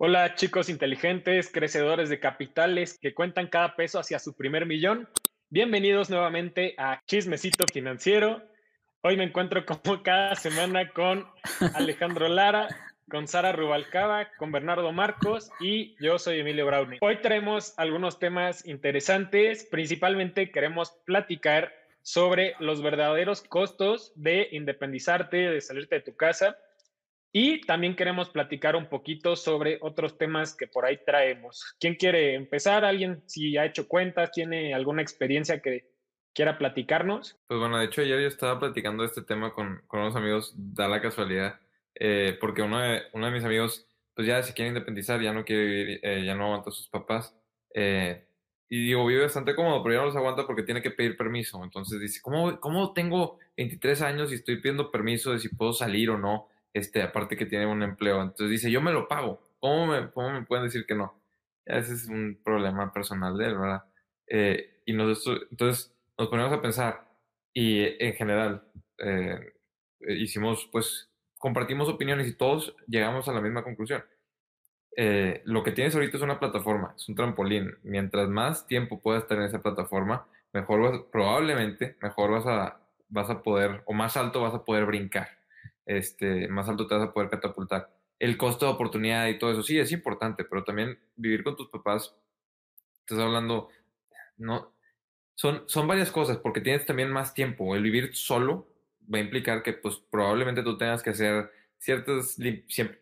Hola chicos inteligentes, crecedores de capitales que cuentan cada peso hacia su primer millón. Bienvenidos nuevamente a Chismecito Financiero. Hoy me encuentro como cada semana con Alejandro Lara, con Sara Rubalcaba, con Bernardo Marcos y yo soy Emilio Browning. Hoy traemos algunos temas interesantes, principalmente queremos platicar sobre los verdaderos costos de independizarte, de salirte de tu casa y también queremos platicar un poquito sobre otros temas que por ahí traemos. ¿Quién quiere empezar? ¿Alguien si ha hecho cuentas? ¿Tiene alguna experiencia que quiera platicarnos? Pues bueno, de hecho ayer yo estaba platicando este tema con, con unos amigos, da la casualidad, eh, porque uno de, uno de mis amigos pues ya se quiere independizar, ya no quiere vivir, eh, ya no aguanta a sus papás. Eh, y digo, vive bastante cómodo, pero ya no los aguanta porque tiene que pedir permiso. Entonces dice, ¿cómo, ¿cómo tengo 23 años y estoy pidiendo permiso de si puedo salir o no? Este, aparte que tiene un empleo. Entonces dice, yo me lo pago. ¿Cómo me, pueden decir que no? Ese es un problema personal de él, ¿verdad? Eh, y nosotros, entonces nos ponemos a pensar y en general eh, hicimos, pues, compartimos opiniones y todos llegamos a la misma conclusión. Eh, lo que tienes ahorita es una plataforma, es un trampolín. Mientras más tiempo puedas estar en esa plataforma, mejor vas, probablemente, mejor vas a, vas a poder, o más alto vas a poder brincar este, más alto te vas a poder catapultar. El costo de oportunidad y todo eso, sí, es importante, pero también vivir con tus papás, estás hablando, no, son, son varias cosas, porque tienes también más tiempo. El vivir solo va a implicar que, pues, probablemente tú tengas que hacer ciertas,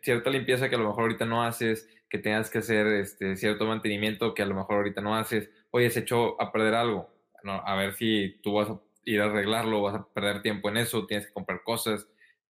cierta limpieza que a lo mejor ahorita no haces, que tengas que hacer este, cierto mantenimiento que a lo mejor ahorita no haces. Oye, se echó a perder algo. No, a ver si tú vas a ir a arreglarlo, vas a perder tiempo en eso, tienes que comprar cosas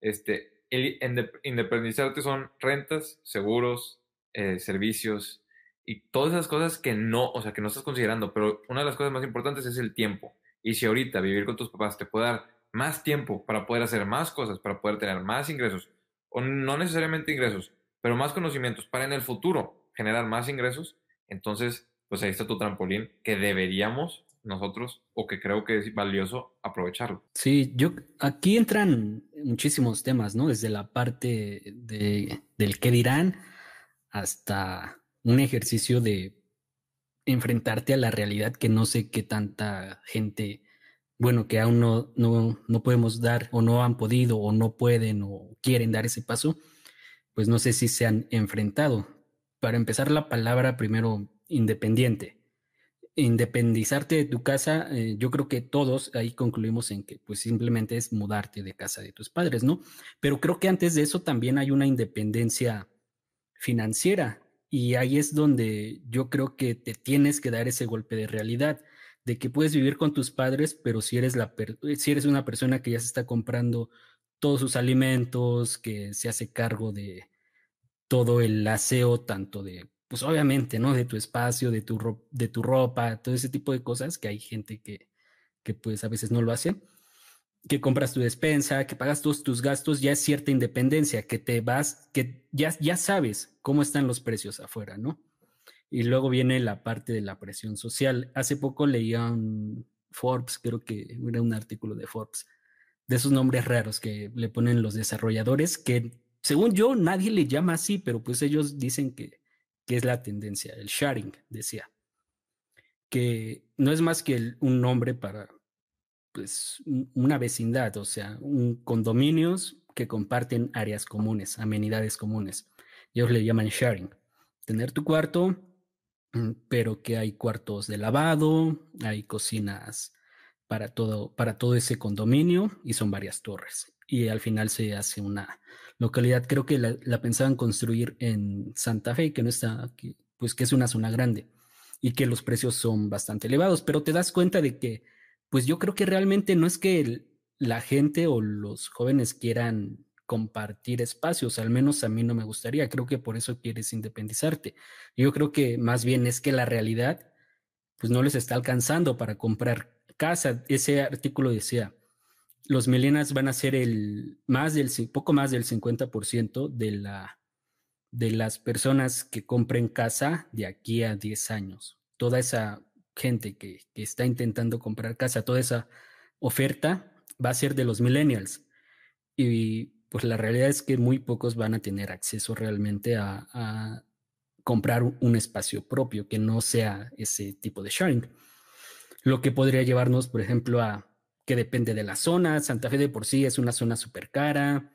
este, el independizarte son rentas, seguros, eh, servicios y todas esas cosas que no, o sea, que no estás considerando, pero una de las cosas más importantes es el tiempo. Y si ahorita vivir con tus papás te puede dar más tiempo para poder hacer más cosas, para poder tener más ingresos, o no necesariamente ingresos, pero más conocimientos para en el futuro generar más ingresos, entonces, pues ahí está tu trampolín que deberíamos nosotros o que creo que es valioso aprovecharlo. Sí, yo aquí entran muchísimos temas, ¿no? Desde la parte de, del qué dirán hasta un ejercicio de enfrentarte a la realidad que no sé qué tanta gente, bueno, que aún no, no, no podemos dar o no han podido o no pueden o quieren dar ese paso, pues no sé si se han enfrentado. Para empezar la palabra primero independiente independizarte de tu casa, eh, yo creo que todos ahí concluimos en que pues simplemente es mudarte de casa de tus padres, ¿no? Pero creo que antes de eso también hay una independencia financiera y ahí es donde yo creo que te tienes que dar ese golpe de realidad de que puedes vivir con tus padres, pero si eres la si eres una persona que ya se está comprando todos sus alimentos, que se hace cargo de todo el aseo tanto de pues obviamente, ¿no? De tu espacio, de tu, de tu ropa, todo ese tipo de cosas que hay gente que, que pues a veces no lo hace, que compras tu despensa, que pagas todos tus gastos, ya es cierta independencia, que te vas, que ya, ya sabes cómo están los precios afuera, ¿no? Y luego viene la parte de la presión social. Hace poco leía un Forbes, creo que era un artículo de Forbes, de esos nombres raros que le ponen los desarrolladores, que según yo nadie le llama así, pero pues ellos dicen que que es la tendencia, el sharing, decía, que no es más que un nombre para pues, una vecindad, o sea, un condominios que comparten áreas comunes, amenidades comunes. Ellos le llaman sharing. Tener tu cuarto, mm, pero que hay cuartos de lavado, hay cocinas para todo, para todo ese condominio y son varias torres. Y al final se hace una localidad, creo que la, pensaban construir en Santa Fe, que no está aquí, pues que es una zona grande y que los precios son bastante elevados, pero te das cuenta de que, pues yo creo que realmente no es que la gente o los jóvenes quieran compartir espacios, al menos a mí no me gustaría, creo que por eso quieres independizarte. Yo creo que más bien es que la realidad, pues no les está alcanzando para comprar casa. Ese artículo decía, los millennials van a ser el más del poco más del 50% de la de las personas que compren casa de aquí a 10 años. Toda esa gente que, está intentando comprar casa, toda esa oferta va a ser de los millennials. Y pues la realidad es que muy pocos van a tener acceso realmente a comprar un espacio propio que no sea ese tipo de sharing. Lo que podría llevarnos, por ejemplo, a que depende de la zona. Santa Fe de por sí es una zona súper cara.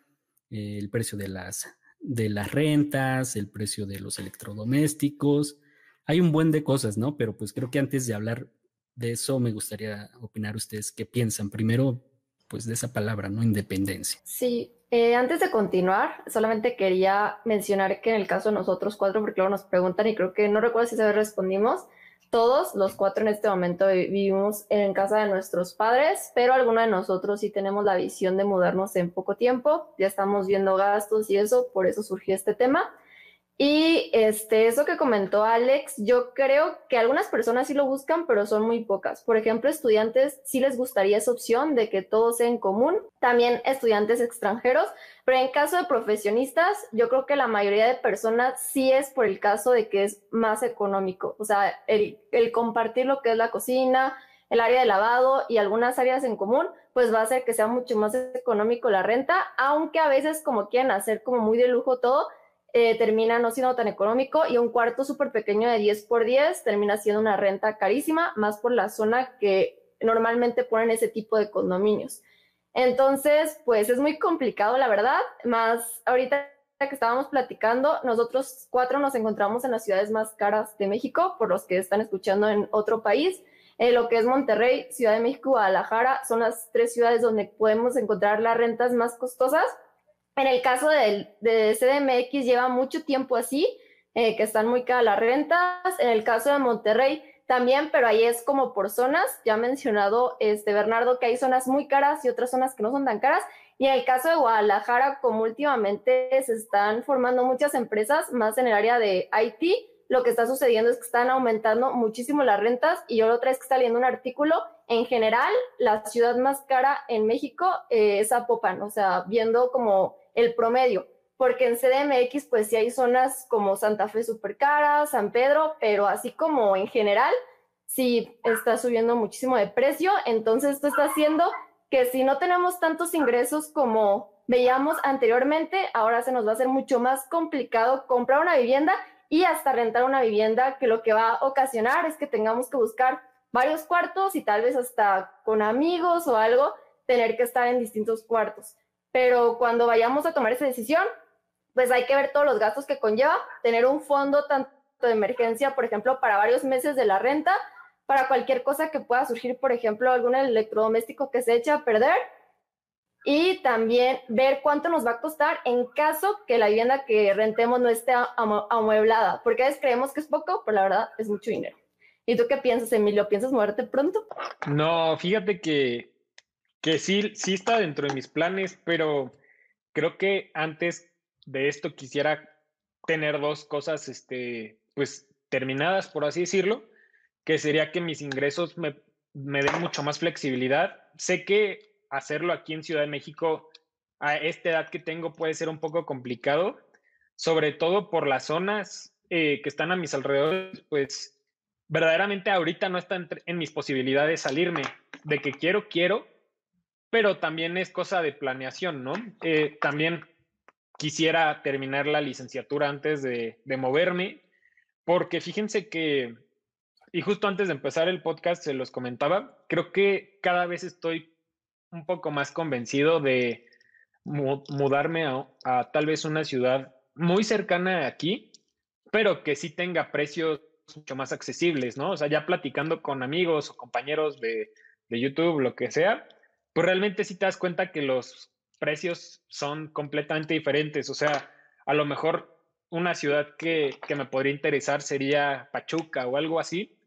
Eh, el precio de las, de las rentas, el precio de los electrodomésticos. Hay un buen de cosas, ¿no? Pero pues creo que antes de hablar de eso me gustaría opinar ustedes qué piensan. Primero, pues de esa palabra, ¿no? Independencia. Sí, eh, antes de continuar, solamente quería mencionar que en el caso de nosotros cuatro, porque luego nos preguntan y creo que no recuerdo si se respondimos, todos los cuatro en este momento vivimos en casa de nuestros padres, pero alguno de nosotros sí tenemos la visión de mudarnos en poco tiempo, ya estamos viendo gastos y eso, por eso surgió este tema. Y este, eso que comentó Alex, yo creo que algunas personas sí lo buscan, pero son muy pocas. Por ejemplo, estudiantes sí les gustaría esa opción de que todo sea en común. También estudiantes extranjeros. Pero en caso de profesionistas, yo creo que la mayoría de personas sí es por el caso de que es más económico. O sea, el, compartir lo que es la cocina, el área de lavado y algunas áreas en común, pues va a hacer que sea mucho más económico la renta, aunque a veces como quieren hacer como muy de lujo todo, eh, termina no siendo tan económico y un cuarto súper pequeño de 10 por 10 termina siendo una renta carísima, más por la zona que normalmente ponen ese tipo de condominios. Entonces, pues es muy complicado, la verdad, más ahorita que estábamos platicando, nosotros cuatro nos encontramos en las ciudades más caras de México, por los que están escuchando en otro país. Eh, lo que es Monterrey, Ciudad de México, Guadalajara, son las tres ciudades donde podemos encontrar las rentas más costosas en el caso del, de CDMX lleva mucho tiempo así, eh, que están muy caras las rentas. En el caso de Monterrey también, pero ahí es como por zonas. Ya ha mencionado este Bernardo que hay zonas muy caras y otras zonas que no son tan caras. Y en el caso de Guadalajara, como últimamente se están formando muchas empresas, más en el área de IT, lo que está sucediendo es que están aumentando muchísimo las rentas. Y yo otra vez que está leyendo un artículo, en general, la ciudad más cara en México eh, es Zapopan, o sea, viendo como el promedio, porque en CDMX pues sí hay zonas como Santa Fe súper cara, San Pedro, pero así como en general sí está subiendo muchísimo de precio, entonces esto está haciendo que si no tenemos tantos ingresos como veíamos anteriormente, ahora se nos va a hacer mucho más complicado comprar una vivienda y hasta rentar una vivienda, que lo que va a ocasionar es que tengamos que buscar varios cuartos y tal vez hasta con amigos o algo, tener que estar en distintos cuartos pero cuando vayamos a tomar esa decisión, pues hay que ver todos los gastos que conlleva, tener un fondo tanto de emergencia, por ejemplo, para varios meses de la renta, para cualquier cosa que pueda surgir, por ejemplo, algún electrodoméstico que se eche a perder, y también ver cuánto nos va a costar en caso que la vivienda que rentemos no esté amueblada, porque a veces creemos que es poco, pero la verdad es mucho dinero. ¿Y tú qué piensas, Emilio? ¿Piensas moverte pronto? No, fíjate que que sí, sí está dentro de mis planes, pero creo que antes de esto quisiera tener dos cosas, este, pues terminadas, por así decirlo, que sería que mis ingresos me, me den mucho más flexibilidad. Sé que hacerlo aquí en Ciudad de México a esta edad que tengo puede ser un poco complicado, sobre todo por las zonas eh, que están a mis alrededores, pues verdaderamente ahorita no está en mis posibilidades salirme. De que quiero, quiero, pero también es cosa de planeación, ¿no? Eh, también quisiera terminar la licenciatura antes de, moverme, porque fíjense que, y justo antes de empezar el podcast se los comentaba, creo que cada vez estoy un poco más convencido de mudarme a, a, tal vez una ciudad muy cercana aquí, pero que sí tenga precios mucho más accesibles, ¿no? O sea, ya platicando con amigos o compañeros de, de YouTube, lo que sea, pues realmente sí te das cuenta que los precios son completamente diferentes. O sea, a lo mejor una ciudad que, que me podría interesar sería Pachuca o algo así,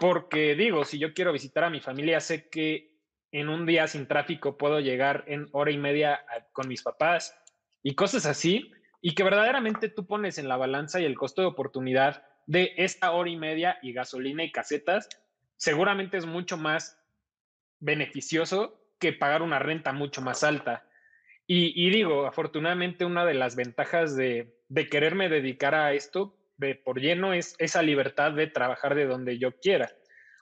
porque digo, si yo quiero visitar a mi familia, sé que en un día sin tráfico puedo llegar en hora y media con mis papás y cosas así, y que verdaderamente tú pones en la balanza y el costo de oportunidad de esta hora y media y gasolina y casetas, seguramente es mucho más beneficioso pagar una renta mucho más alta. Y, digo, afortunadamente una de las ventajas de, de, quererme dedicar a esto de por lleno es esa libertad de trabajar de donde yo quiera.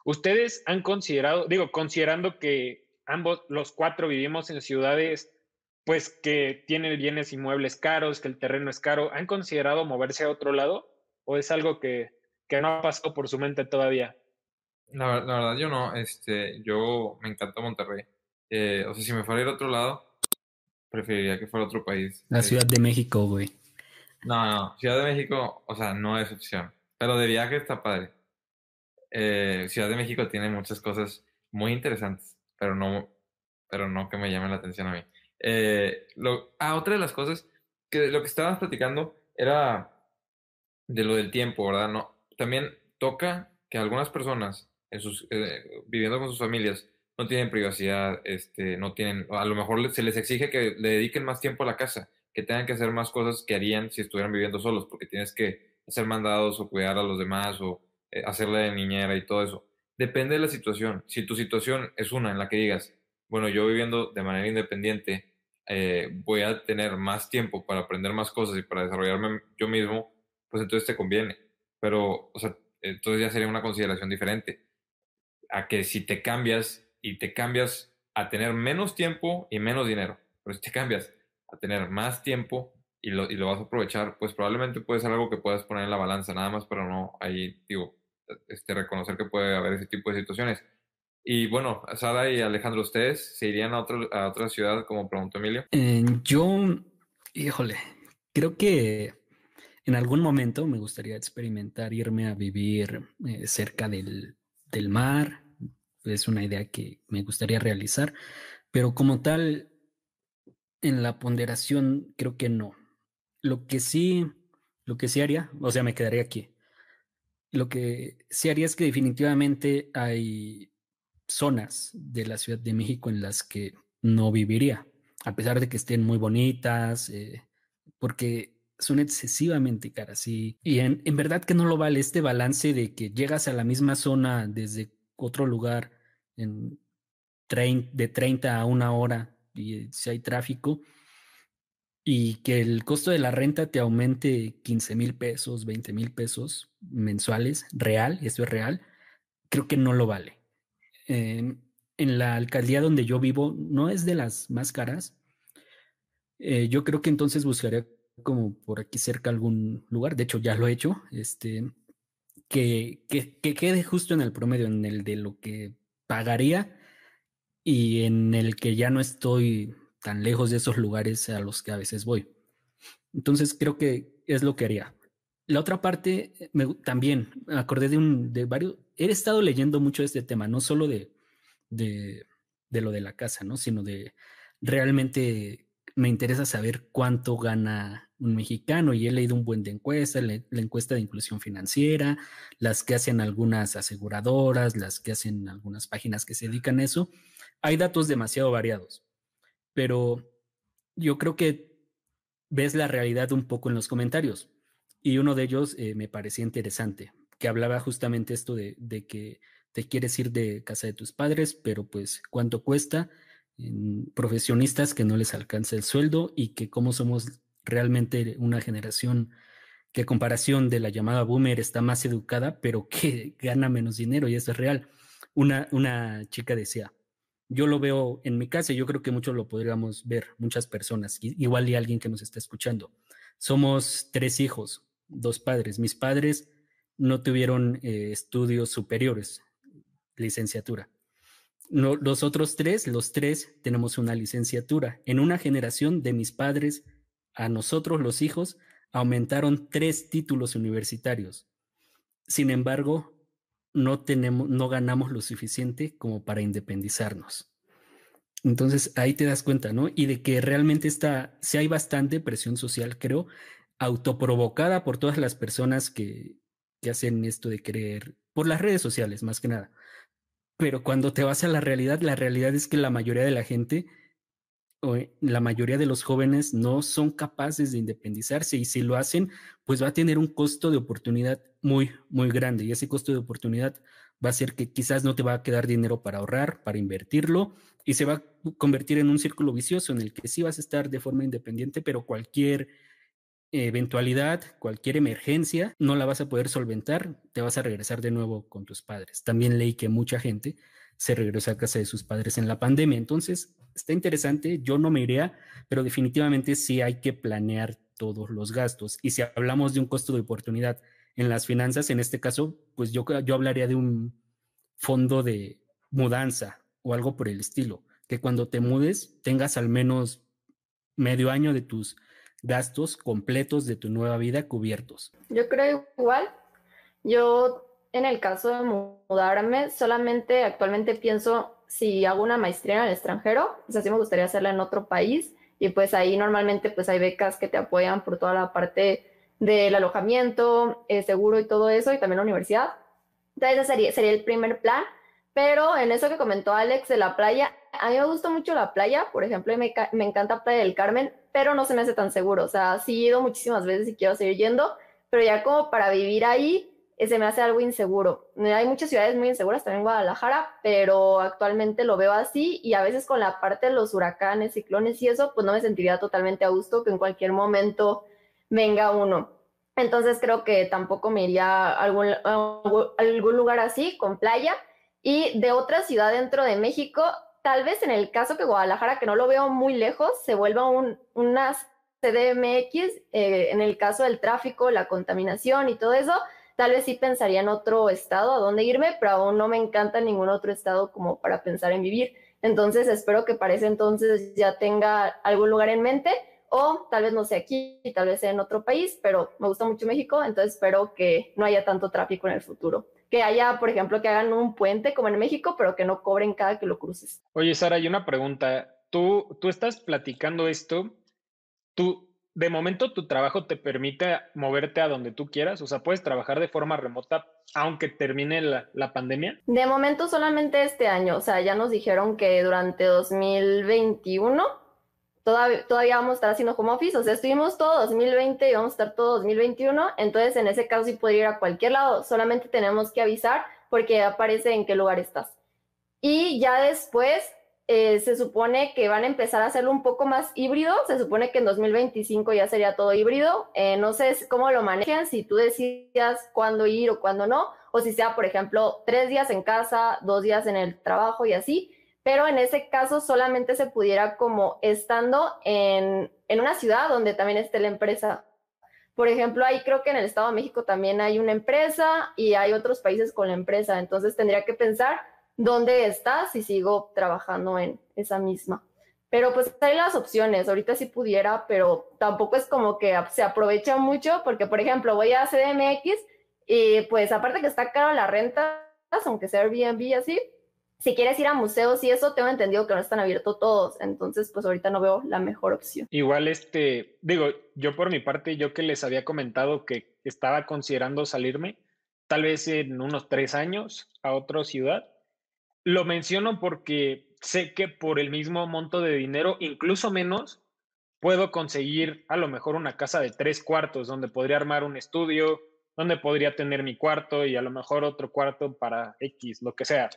Ustedes han considerado, digo, considerando que ambos, los cuatro vivimos en ciudades, pues que tienen bienes inmuebles caros, que el terreno es caro, ¿han considerado moverse a otro lado? o es algo que, que no ha pasado por su mente todavía? La, la, verdad, yo no. Este, yo me encanta Monterrey. Eh, o sea, si me fuera a ir a otro lado, preferiría que fuera a otro país. La Ciudad de México, güey. No, no, Ciudad de México, o sea, no es opción. Pero de viaje está padre. Eh, Ciudad de México tiene muchas cosas muy interesantes, pero no, pero no que me llamen la atención a mí. Eh, lo, ah, otra de las cosas que lo que estábamos platicando era de lo del tiempo, ¿verdad? No, también toca que algunas personas en sus, eh, viviendo con sus familias no tienen privacidad, este, no tienen, a lo mejor se les exige que le dediquen más tiempo a la casa, que tengan que hacer más cosas que harían si estuvieran viviendo solos, porque tienes que hacer mandados o cuidar a los demás o eh, hacerle de niñera y todo eso. Depende de la situación. Si tu situación es una en la que digas, bueno, yo viviendo de manera independiente, eh, voy a tener más tiempo para aprender más cosas y para desarrollarme yo mismo, pues entonces te conviene. Pero, o sea, entonces ya sería una consideración diferente. A que si te cambias y te cambias a tener menos tiempo y menos dinero, pero si te cambias a tener más tiempo y lo, y lo vas a aprovechar, pues probablemente puede ser algo que puedas poner en la balanza, nada más, pero no ahí, digo, este, reconocer que puede haber ese tipo de situaciones. Y bueno, Sara y Alejandro, ¿ustedes se irían a, otro, a otra ciudad, como preguntó Emilio? Eh, yo, híjole, creo que en algún momento me gustaría experimentar irme a vivir eh, cerca del, del mar. Es una idea que me gustaría realizar, pero como tal, en la ponderación creo que no. Lo que sí, lo que sí haría, o sea, me quedaría aquí lo que sí haría es que definitivamente hay zonas de la Ciudad de México en las que no viviría, a pesar de que estén muy bonitas, eh, porque son excesivamente caras. Y, y en, en, verdad que no lo vale este balance de que llegas a la misma zona desde otro lugar en de 30 a una hora y si hay tráfico, y que el costo de la renta te aumente 15 mil pesos, 20 mil pesos mensuales, real, y esto es real, creo que no lo vale. En la alcaldía donde yo vivo no es de las más caras. Eh, yo creo que entonces buscaría como por aquí cerca algún lugar, de hecho ya lo he hecho, este, que, que, que quede justo en el promedio, en el de lo que pagaría y en el que ya no estoy tan lejos de esos lugares a los que a veces voy. Entonces creo que es lo que haría. La otra parte, también me acordé de, un, de varios, he estado leyendo mucho este tema, no solo de, de, de lo de la casa, ¿no? sino de realmente me interesa saber cuánto gana un mexicano y he leído un buen de encuestas, la, encuesta de inclusión financiera, las que hacen algunas aseguradoras, las que hacen algunas páginas que se dedican a eso. Hay datos demasiado variados pero yo creo que ves la realidad un poco en los comentarios. Y uno de ellos eh, me parecía interesante, que hablaba justamente esto de, de, que te quieres ir de casa de tus padres, pero pues cuánto cuesta, en profesionistas que no les alcanza el sueldo y que como somos realmente una generación que a comparación de la llamada boomer está más educada, pero que gana menos dinero y eso es real. Una, una chica decía, yo lo veo en mi casa y yo creo que muchos lo podríamos ver, muchas personas, igual y alguien que nos está escuchando. Somos tres hijos, dos padres. Mis padres no tuvieron eh, estudios superiores, licenciatura. Los otros tres, los tres, tenemos una licenciatura. En una generación de mis padres, a nosotros los hijos, aumentaron tres títulos universitarios. Sin embargo, no tenemos, no ganamos lo suficiente como para independizarnos. Entonces ahí te das cuenta, ¿no? Y de que realmente está, si hay bastante presión social, creo, autoprovocada por todas las personas que, que hacen esto de querer, por las redes sociales más que nada. Pero cuando te vas a la realidad, la realidad es que la mayoría de la gente la mayoría de los jóvenes no son capaces de independizarse y si lo hacen, pues va a tener un costo de oportunidad muy, muy grande y ese costo de oportunidad va a ser que quizás no te va a quedar dinero para ahorrar, para invertirlo y se va a convertir en un círculo vicioso en el que sí vas a estar de forma independiente, pero cualquier eventualidad, cualquier emergencia, no la vas a poder solventar, te vas a regresar de nuevo con tus padres. También leí que mucha gente se regresó a casa de sus padres en la pandemia. Entonces, está interesante, yo no me iría, pero definitivamente sí hay que planear todos los gastos. Y si hablamos de un costo de oportunidad en las finanzas, en este caso, pues yo, yo hablaría de un fondo de mudanza o algo por el estilo, que cuando te mudes tengas al menos medio año de tus gastos completos de tu nueva vida cubiertos. Yo creo igual. Yo en el caso de mudarme, solamente actualmente pienso si hago una maestría en el extranjero, o sea, sí me gustaría hacerla en otro país y pues ahí normalmente pues hay becas que te apoyan por toda la parte del alojamiento, eh, seguro y todo eso y también la universidad. Entonces ese sería, sería el primer plan, pero en eso que comentó Alex de la playa, a mí me gusta mucho la playa, por ejemplo, me, me encanta Playa del Carmen, pero no se me hace tan seguro, o sea, sí he ido muchísimas veces y quiero seguir yendo, pero ya como para vivir ahí, se me hace algo inseguro. Hay muchas ciudades muy inseguras, también Guadalajara, pero actualmente lo veo así y a veces con la parte de los huracanes, ciclones y eso, pues no me sentiría totalmente a gusto que en cualquier momento venga uno. Entonces creo que tampoco me iría a algún, algún lugar así, con playa. Y de otra ciudad dentro de México, tal vez en el caso que Guadalajara, que no lo veo muy lejos, se vuelva un, una CDMX, eh, en el caso del tráfico, la contaminación y todo eso, Tal vez sí pensaría en otro estado a dónde irme, pero aún no me encanta ningún otro estado como para pensar en vivir. Entonces espero que para ese entonces ya tenga algún lugar en mente o tal vez no sea aquí, tal vez sea en otro país, pero me gusta mucho México, entonces espero que no haya tanto tráfico en el futuro. Que haya, por ejemplo, que hagan un puente como en México, pero que no cobren cada que lo cruces. Oye, Sara, hay una pregunta. Tú, tú estás platicando esto, tú, de momento tu trabajo te permite moverte a donde tú quieras, o sea, puedes trabajar de forma remota aunque termine la, pandemia. De momento solamente este año, o sea, ya nos dijeron que durante 2021 todavía, todavía vamos a estar haciendo home office, o sea, estuvimos todo 2020 y vamos a estar todo 2021, entonces en ese caso sí puede ir a cualquier lado, solamente tenemos que avisar porque aparece en qué lugar estás. Y ya después eh, se supone que van a empezar a hacerlo un poco más híbrido. Se supone que en 2025 ya sería todo híbrido. Eh, no sé cómo lo manejan, si tú decidas cuándo ir o cuándo no, o si sea, por ejemplo, tres días en casa, dos días en el trabajo y así. Pero en ese caso solamente se pudiera como estando en, en una ciudad donde también esté la empresa. Por ejemplo, ahí creo que en el Estado de México también hay una empresa y hay otros países con la empresa. Entonces tendría que pensar dónde estás y sigo trabajando en esa misma. Pero pues hay las opciones, ahorita sí pudiera, pero tampoco es como que se aprovecha mucho porque, por ejemplo, voy a CDMX y pues aparte que está caro la renta, aunque sea Airbnb así, si quieres ir a museos y eso, tengo entendido que no están abiertos todos, entonces pues ahorita no veo la mejor opción. Igual este, digo, yo por mi parte, yo que les había comentado que estaba considerando salirme, tal vez en unos tres años a otra ciudad, lo menciono porque sé que por el mismo monto de dinero, incluso menos, puedo conseguir a lo mejor una casa de tres cuartos donde podría armar un estudio, donde podría tener mi cuarto y a lo mejor otro cuarto para X, lo que sea.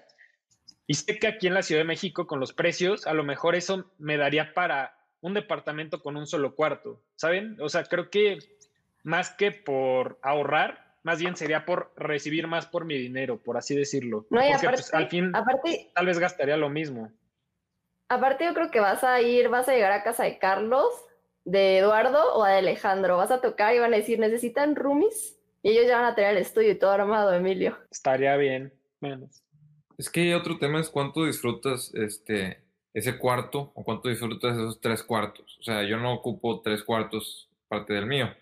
Y sé que aquí en la Ciudad de México con los precios, a lo mejor eso me daría para un departamento con un solo cuarto, ¿saben? O sea, creo que más que por ahorrar, más bien sería por recibir más por mi dinero, por así decirlo. No, y Porque pues, al fin aparte, tal vez gastaría lo mismo. Aparte yo creo que vas a ir, vas a llegar a casa de Carlos, de Eduardo o de Alejandro. Vas a tocar y van a decir, ¿necesitan roomies? Y ellos ya van a tener el estudio y todo armado, Emilio. Estaría bien, menos. Es que otro tema es cuánto disfrutas este, ese cuarto o cuánto disfrutas esos tres cuartos. O sea, yo no ocupo tres cuartos parte del mío,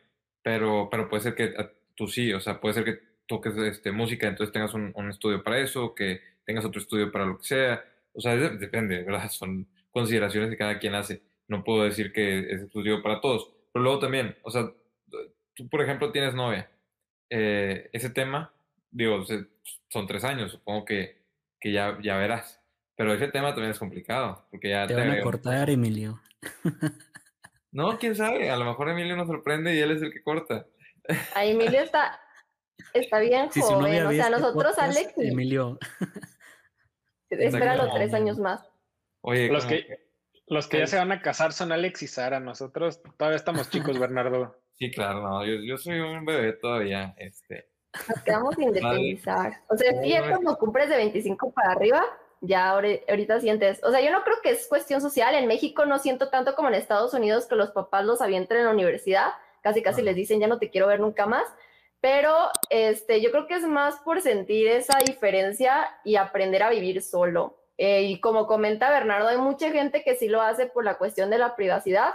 pero, pero puede ser que tú sí, o sea, puede ser que toques este, música, entonces tengas un, estudio para eso, que tengas otro estudio para lo que sea, o sea, depende, ¿verdad? Son consideraciones que cada quien hace. No puedo decir que es exclusivo para todos, pero luego también, o sea, tú, por ejemplo, tienes novia. Eh, ese tema, digo, son tres años, supongo que, que ya, ya verás. Pero ese tema también es complicado, porque ya te, te van a cortar, Emilio. No, quién sabe, a lo mejor Emilio nos sorprende y él es el que corta. A Emilio está, está bien joven. O sea, nosotros, Alex. Emilio. Espera los tres años más. Oye, los que, los que ya se van a casar son Alex y Sara. Nosotros todavía estamos chicos, Bernardo. Sí, claro, no, yo, yo soy un bebé todavía. Este. Nos quedamos independizar. O sea, si ya cuando cumples de 25 para arriba, ya ahorita sientes. O sea, yo no creo que es cuestión social. En México no siento tanto como en Estados Unidos que los papás los avienten en la universidad casi casi les dicen ya no te quiero ver nunca más, pero este, yo creo que es más por sentir esa diferencia y aprender a vivir solo. Eh, y como comenta Bernardo, hay mucha gente que sí lo hace por la cuestión de la privacidad,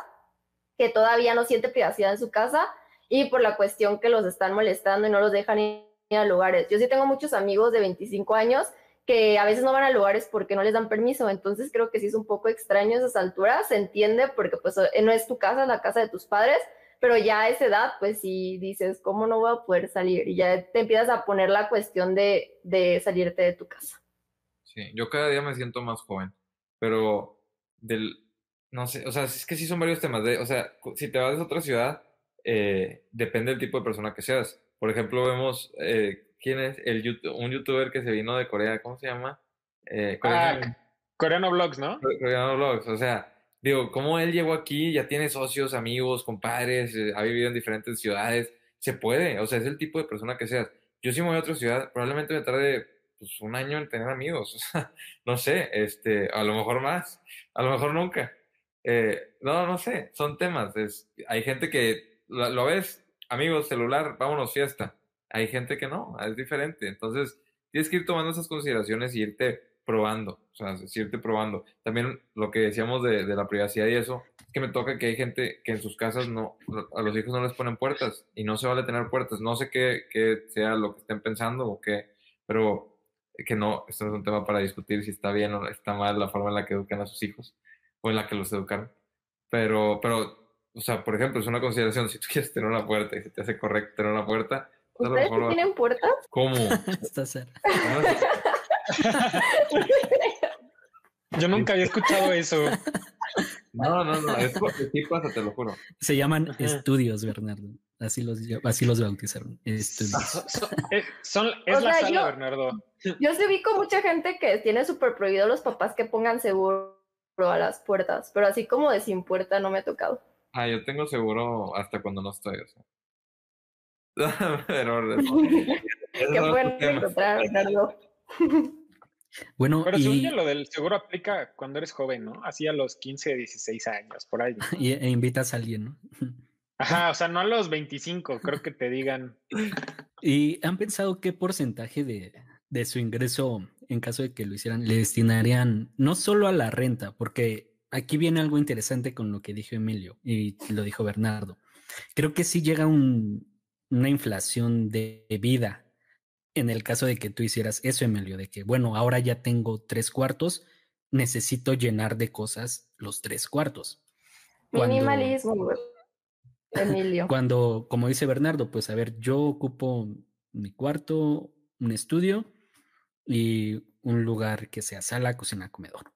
que todavía no siente privacidad en su casa y por la cuestión que los están molestando y no los dejan ir a lugares. Yo sí tengo muchos amigos de 25 años que a veces no van a lugares porque no les dan permiso, entonces creo que sí es un poco extraño a esas alturas, se entiende porque pues no es tu casa, es la casa de tus padres, pero ya a esa edad, pues sí dices, ¿cómo no voy a poder salir? Y ya te empiezas a poner la cuestión de, de salirte de tu casa. Sí, yo cada día me siento más joven, pero del, no sé, o sea, es que sí son varios temas, de, o sea, si te vas a otra ciudad, eh, depende del tipo de persona que seas. Por ejemplo, vemos, eh, ¿quién es? El un youtuber que se vino de Corea, ¿cómo se llama? Eh, ah, Coreano Vlogs, ¿no? Coreano Vlogs, o sea, digo, como él llegó aquí, ya tiene socios, amigos, compadres, eh, ha vivido en diferentes ciudades, se puede, o sea, es el tipo de persona que seas. Yo si me voy a otra ciudad, probablemente me tarde pues, un año en tener amigos, no sé, este, a lo mejor más, a lo mejor nunca. Eh, no, no sé, son temas. Es, hay gente que lo, lo, ves, amigos, celular, vámonos fiesta. Hay gente que no, es diferente. Entonces, tienes que ir tomando esas consideraciones y irte probando, o sea, irte probando. También lo que decíamos de, de, la privacidad y eso, es que me toca que hay gente que en sus casas no, a los hijos no les ponen puertas y no se vale tener puertas. No sé qué, qué sea lo que estén pensando o qué, pero que no, esto no es un tema para discutir si está bien o está mal la forma en la que educan a sus hijos o en la que los educaron. Pero, pero, o sea, por ejemplo, es una consideración, si tú quieres tener una puerta y se te hace correcto tener una puerta. ¿Ustedes tienen puertas? ¿Cómo? Está cerca. Yo nunca había escuchado eso. No, no, no, es porque sí pasa, te lo juro. Se llaman estudios, Bernardo. Así los, así los bautizaron. Estudios. Son, es la sala, Bernardo. Yo sí vi con mucha gente que tiene súper prohibido los papás que pongan seguro a las puertas, pero así como de sin puerta no me ha tocado. Ah, yo tengo seguro hasta cuando no estoy, o sea. pero, Qué bueno encontrar, Bernardo. Bueno, Pero según lo del seguro aplica cuando eres joven, ¿no? Así a los 15, 16 años, por ahí. Y, e invitas a alguien, ¿no? Ajá, o sea, no a los 25, creo que te digan. ¿Y han pensado qué porcentaje de, de su ingreso, en caso de que lo hicieran, le destinarían no solo a la renta, porque aquí viene algo interesante con lo que dijo Emilio y lo dijo Bernardo. Creo que sí llega un, una inflación de vida en el caso de que tú hicieras eso, Emilio, de que, bueno, ahora ya tengo tres cuartos, necesito llenar de cosas los tres cuartos. Minimalismo, Emilio. Cuando, como dice Bernardo, pues a ver, yo ocupo mi cuarto, un estudio y un lugar que sea sala, cocina, comedor.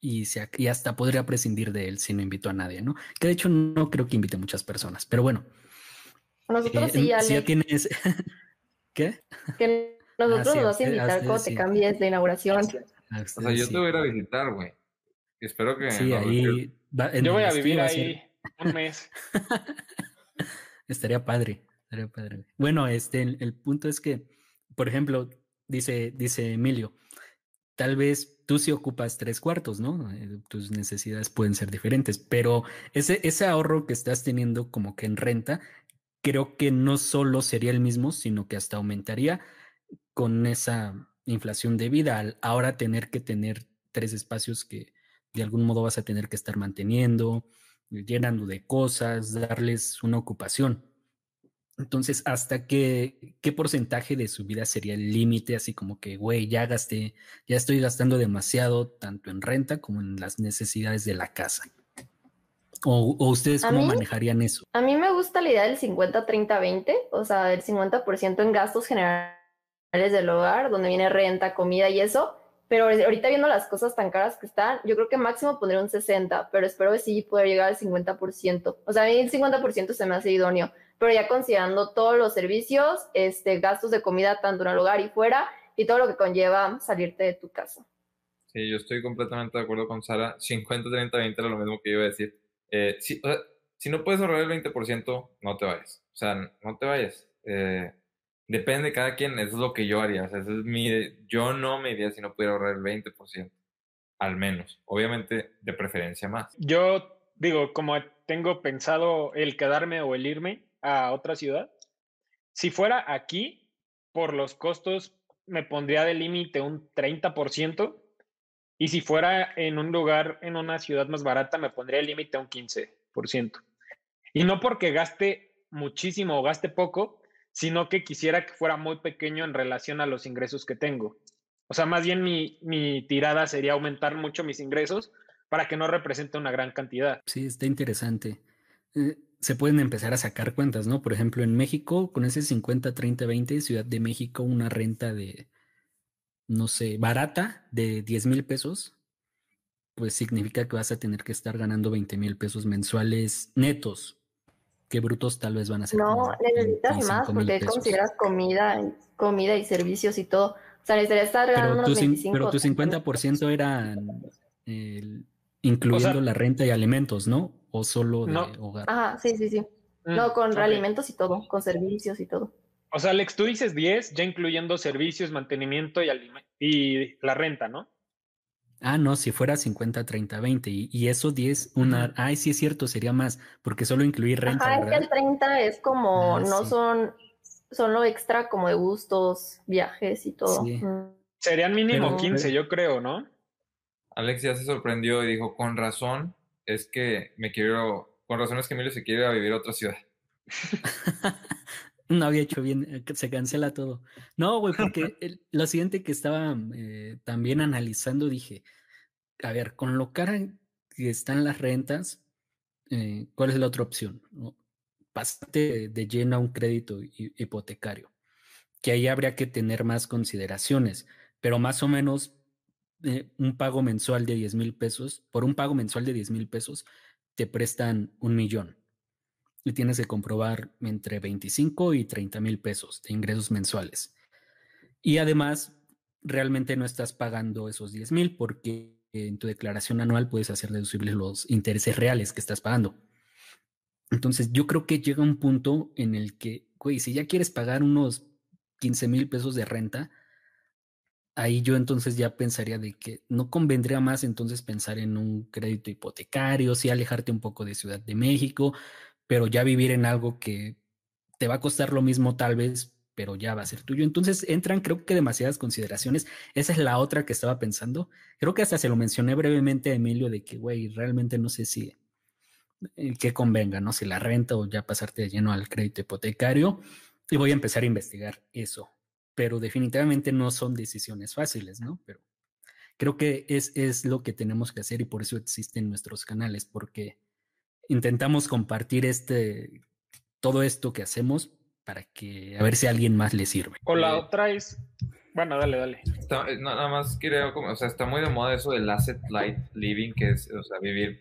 Y, y hasta podría prescindir de él si no invito a nadie, ¿no? Que de hecho no creo que invite muchas personas, pero bueno. Nosotros eh, sí, ya si ya tienes... ¿Qué? Que nosotros nos vas a invitar cuando te cambies de inauguración. o sea, yo te voy a ir a visitar, güey. Espero que. Sí, ahí. yo voy a vivir ahí un mes. estaría padre. Estaría padre. Bueno, este, el, punto es que, por ejemplo, dice, dice Emilio, tal vez tú sí ocupas tres cuartos, ¿no? Eh, tus necesidades pueden ser diferentes, pero ese, ese ahorro que estás teniendo como que en renta creo que no solo sería el mismo, sino que hasta aumentaría con esa inflación de vida al ahora tener que tener tres espacios que de algún modo vas a tener que estar manteniendo, llenando de cosas, darles una ocupación. Entonces, ¿hasta qué, qué porcentaje de su vida sería el límite? Así como que, güey, ya gasté, ya estoy gastando demasiado, tanto en renta como en las necesidades de la casa. ¿O, ustedes cómo manejarían eso? A mí gusta la idea del 50-30-20, o sea, el 50% en gastos generales del hogar, donde viene renta, comida y eso. Pero ahorita viendo las cosas tan caras que están, yo creo que máximo pondría un 60, pero espero que sí poder llegar al 50%. O sea, a mí el 50% se me hace idóneo, pero ya considerando todos los servicios, este, gastos de comida tanto en el hogar y fuera, y todo lo que conlleva salirte de tu casa. Sí, yo estoy completamente de acuerdo con Sara. 50-30-20 era lo mismo que iba a decir. Eh, si, si, no puedes ahorrar el 20%, no te vayas. O sea, no te vayas. Eh, depende de cada quien, eso es lo que yo haría. O sea, es mi, yo no me iría si no pudiera ahorrar el 20%, al menos. Obviamente, de preferencia más. Yo digo, como tengo pensado el quedarme o el irme a otra ciudad, si fuera aquí, por los costos, me pondría de límite un 30%. Y si fuera en un lugar, en una ciudad más barata, me pondría el límite a un 15%. Y no porque gaste muchísimo o gaste poco, sino que quisiera que fuera muy pequeño en relación a los ingresos que tengo. O sea, más bien mi, mi tirada sería aumentar mucho mis ingresos para que no represente una gran cantidad. Sí, está interesante. Eh, se pueden empezar a sacar cuentas, ¿no? Por ejemplo, en México, con ese 50, 30, 20, Ciudad de México, una renta de, no sé, barata de 10 mil pesos, pues significa que vas a tener que estar ganando 20 mil pesos mensuales netos. Que brutos tal vez van a ser. No, necesitas más porque consideras comida, comida y servicios y todo. O sea, necesitarías estar ganando pero unos 25. Pero tu 50% era incluyendo la renta y alimentos, ¿no? O solo de hogar. Ajá, sí, sí, sí. Mm, no, con alimentos y todo, con servicios y todo. O sea, Alex, tú dices 10, ya incluyendo servicios, mantenimiento y, y la renta, ¿no? Ah, no, si fuera 50, 30, 20 y, eso 10, una... Ay, sí es cierto, sería más, porque solo incluir renta. Ajá, es que el 30 es como, ah, no son, son lo extra como de gustos, viajes y todo. Serían mínimo 15, yo creo, ¿no? Alex ya se sorprendió y dijo, con razón es que me quiero, con razón es que Emilio se quiere ir a vivir a otra ciudad. no había hecho bien, eh, se cancela todo. No, güey, porque lo siguiente que estaba eh, también analizando, dije, a ver, con lo cara que están las rentas, eh, ¿cuál es la otra opción? ¿No? De lleno a un crédito hipotecario, que ahí habría que tener más consideraciones, pero más o menos un pago mensual de 10 mil pesos, por un pago mensual de 10 mil pesos, te prestan un millón y tienes que comprobar entre 25 y 30 mil pesos de ingresos mensuales. Y además, realmente no estás pagando esos 10 mil porque en tu declaración anual puedes hacer deducibles los intereses reales que estás pagando. Entonces, yo creo que llega un punto en el que, güey, si ya quieres pagar unos 15 mil pesos de renta, ahí yo entonces ya pensaría de que no convendría más entonces pensar en un crédito hipotecario, sí alejarte un poco de Ciudad de México, pero ya vivir en algo que te va a costar lo mismo tal vez, pero ya va a ser tuyo. Entonces entran creo que demasiadas consideraciones. Esa es la otra que estaba pensando. Creo que hasta se lo mencioné brevemente a Emilio de que, güey, realmente no sé si eh, qué convenga, ¿no? Si la renta o ya pasarte de lleno al crédito hipotecario. Y voy a empezar a investigar eso. Pero definitivamente no son decisiones fáciles, ¿no? Pero creo que es, es lo que tenemos que hacer y por eso existen nuestros canales, porque intentamos compartir este, todo esto que hacemos para que a ver si a alguien más le sirve. O la otra es, bueno, dale, dale. Eh, nada más quiero, o sea, está muy de moda eso del asset light living, que es, o sea, vivir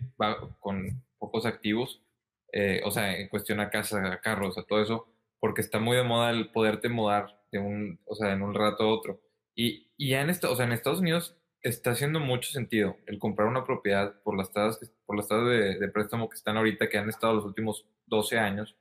con pocos activos, eh, o sea, en cuestión a casa, a carros, a todo eso, porque está muy de moda el poderte mudar de un, o sea, en un rato a otro. Y, y ya en, esto, o sea, en Estados Unidos está haciendo mucho sentido el comprar una propiedad por las tasas, por las tasas de, préstamo que están ahorita, que han estado los últimos 12 años.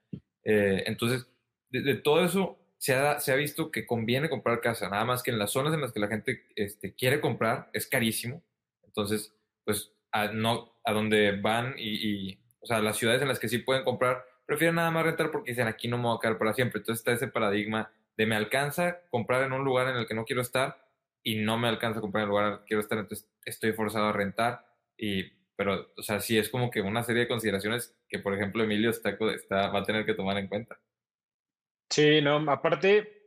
Eh, entonces, de, todo eso se ha, se ha, visto que conviene comprar casa, nada más que en las zonas en las que la gente este, quiere comprar es carísimo. Entonces, pues, a, no, a donde van y, y, o sea, las ciudades en las que sí pueden comprar, prefieren nada más rentar porque dicen aquí no me voy a quedar para siempre. Entonces está ese paradigma de me alcanza comprar en un lugar en el que no quiero estar y no me alcanza a comprar el lugar el que quiero estar, entonces estoy forzado a rentar. Y, pero, o sea, sí es como que una serie de consideraciones que, por ejemplo, Emilio está, está, va a tener que tomar en cuenta. Sí, no, aparte,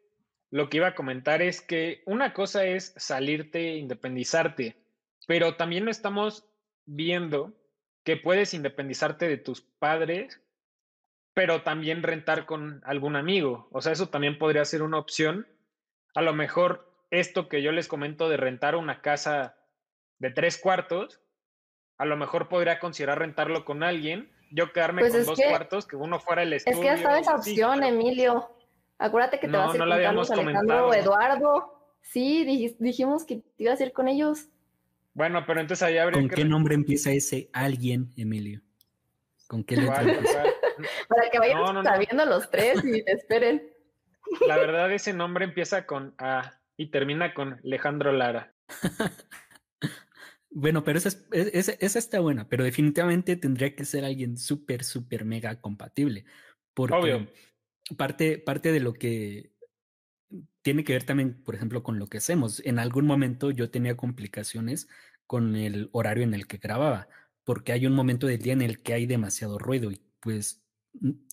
lo que iba a comentar es que una cosa es salirte, independizarte, pero también no estamos viendo que puedes independizarte de tus padres, pero también rentar con algún amigo. O sea, eso también podría ser una opción. A lo mejor esto que yo les comento de rentar una casa de tres cuartos, a lo mejor podría considerar rentarlo con alguien, yo quedarme pues con dos cuartos, que uno fuera el estudio. Es que ya estaba esa opción, Emilio. Acuérdate que te vas a ir con Carlos Alejandro o Eduardo. Sí, dijimos que te ibas a ir con ellos. Bueno, pero entonces ahí habría ¿Con qué nombre empieza ese alguien, Emilio? ¿Con qué letra Para que vayan sabiendo los tres y te esperen. La verdad, ese nombre empieza con A y termina con Alejandro Lara. bueno, pero esa, esa, está buena, pero definitivamente tendría que ser alguien súper, súper mega compatible. Porque, Obvio. parte, parte de lo que tiene que ver también, por ejemplo, con lo que hacemos. En algún momento yo tenía complicaciones con el horario en el que grababa, porque hay un momento del día en el que hay demasiado ruido y pues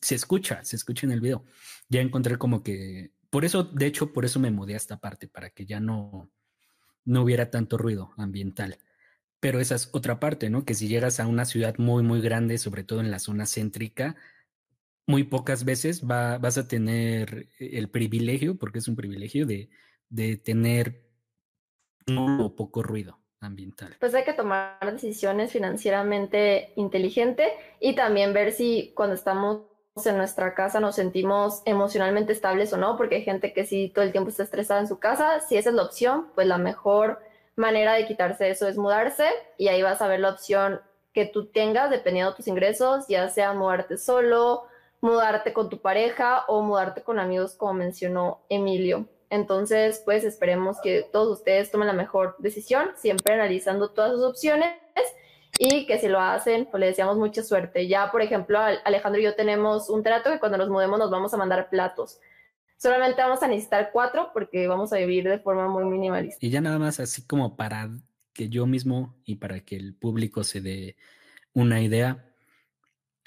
se escucha, se escucha en el video. Ya encontré como que, por eso, de hecho, por eso me mudé a esta parte, para que ya no, no hubiera tanto ruido ambiental. Pero esa es otra parte, ¿no? Que si llegas a una ciudad muy, muy grande, sobre todo en la zona céntrica, muy pocas veces va, vas a tener el privilegio, porque es un privilegio, de, de tener poco ruido ambiental. Pues hay que tomar decisiones financieramente inteligentes y también ver si cuando estamos en nuestra casa nos sentimos emocionalmente estables o no, porque hay gente que sí todo el tiempo está estresada en su casa. Si esa es la opción, pues la mejor manera de quitarse eso es mudarse y ahí vas a ver la opción que tú tengas dependiendo de tus ingresos, ya sea mudarte solo, mudarte con tu pareja o mudarte con amigos, como mencionó Emilio. Entonces, pues esperemos que todos ustedes tomen la mejor decisión, siempre analizando todas sus opciones y que si lo hacen, pues le deseamos mucha suerte. Ya, por ejemplo, Alejandro y yo tenemos un trato que cuando nos mudemos nos vamos a mandar platos. Solamente vamos a necesitar cuatro porque vamos a vivir de forma muy minimalista. Y ya nada más así como para que yo mismo y para que el público se dé una idea,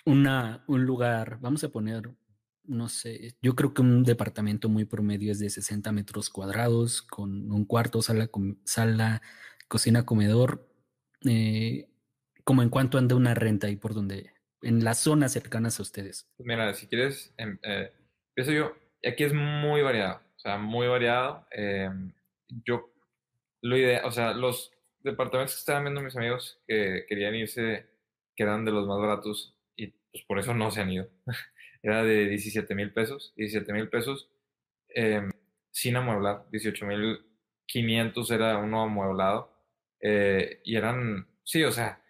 una, un lugar, vamos a poner no sé, yo creo que un departamento muy promedio es de 60 metros cuadrados, con un cuarto, sala, sala cocina, comedor. Eh, como en cuanto anda una renta y por donde, en las zonas cercanas a ustedes. Pues mira, si quieres, em, eh, empiezo yo. Aquí es muy variado, o sea, muy variado. Em, yo, lo idea, o sea, los departamentos que estaban viendo mis amigos que querían irse, que eran de los más baratos y pues por eso no se han ido. era de 17 mil pesos, 17 mil pesos em, sin amueblar, 18 mil 500 era uno amueblado eh, y eran, sí, o sea,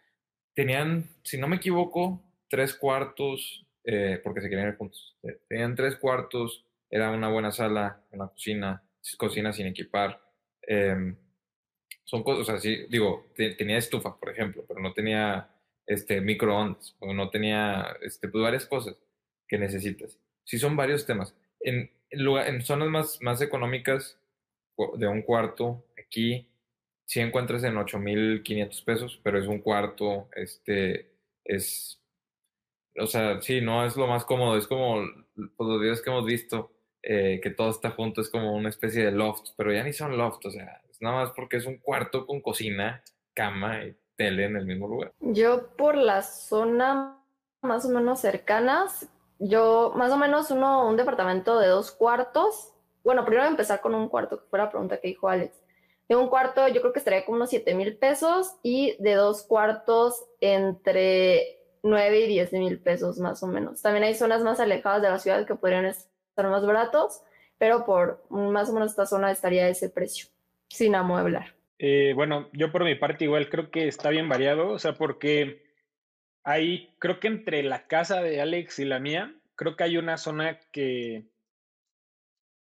tenían, si no me equivoco, tres cuartos, eh, porque se querían ir juntos, eh, tenían tres cuartos, era una buena sala, una cocina, cocina sin equipar. Em, son cosas, o sea, sí, digo, tenía estufa, por ejemplo, pero no tenía este microondas, o no tenía este, pues varias cosas que necesitas. Si son varios temas. En, en, zonas más, más económicas de un cuarto, aquí si encuentras en 8.500 pesos, pero es un cuarto, este, es, o sea, sí, no es lo más cómodo, es como pues, los días que hemos visto, eh, que todo está junto, es como una especie de loft, pero ya ni son loft, o sea, es nada más porque es un cuarto con cocina, cama y tele en el mismo lugar. Yo por la zona más o menos cercanas, yo, más o menos uno, un departamento de dos cuartos. Bueno, primero empezar con un cuarto, que fue la pregunta que dijo Alex. De un cuarto yo creo que estaría como unos 7 mil pesos y de dos cuartos entre 9 y 10 mil pesos más o menos. También hay zonas más alejadas de la ciudad que podrían estar más baratos, pero por más o menos esta zona estaría ese precio, sin amueblar. Eh, bueno, yo por mi parte igual creo que está bien variado, o sea, porque Ahí creo que entre la casa de Alex y la mía, creo que hay una zona que,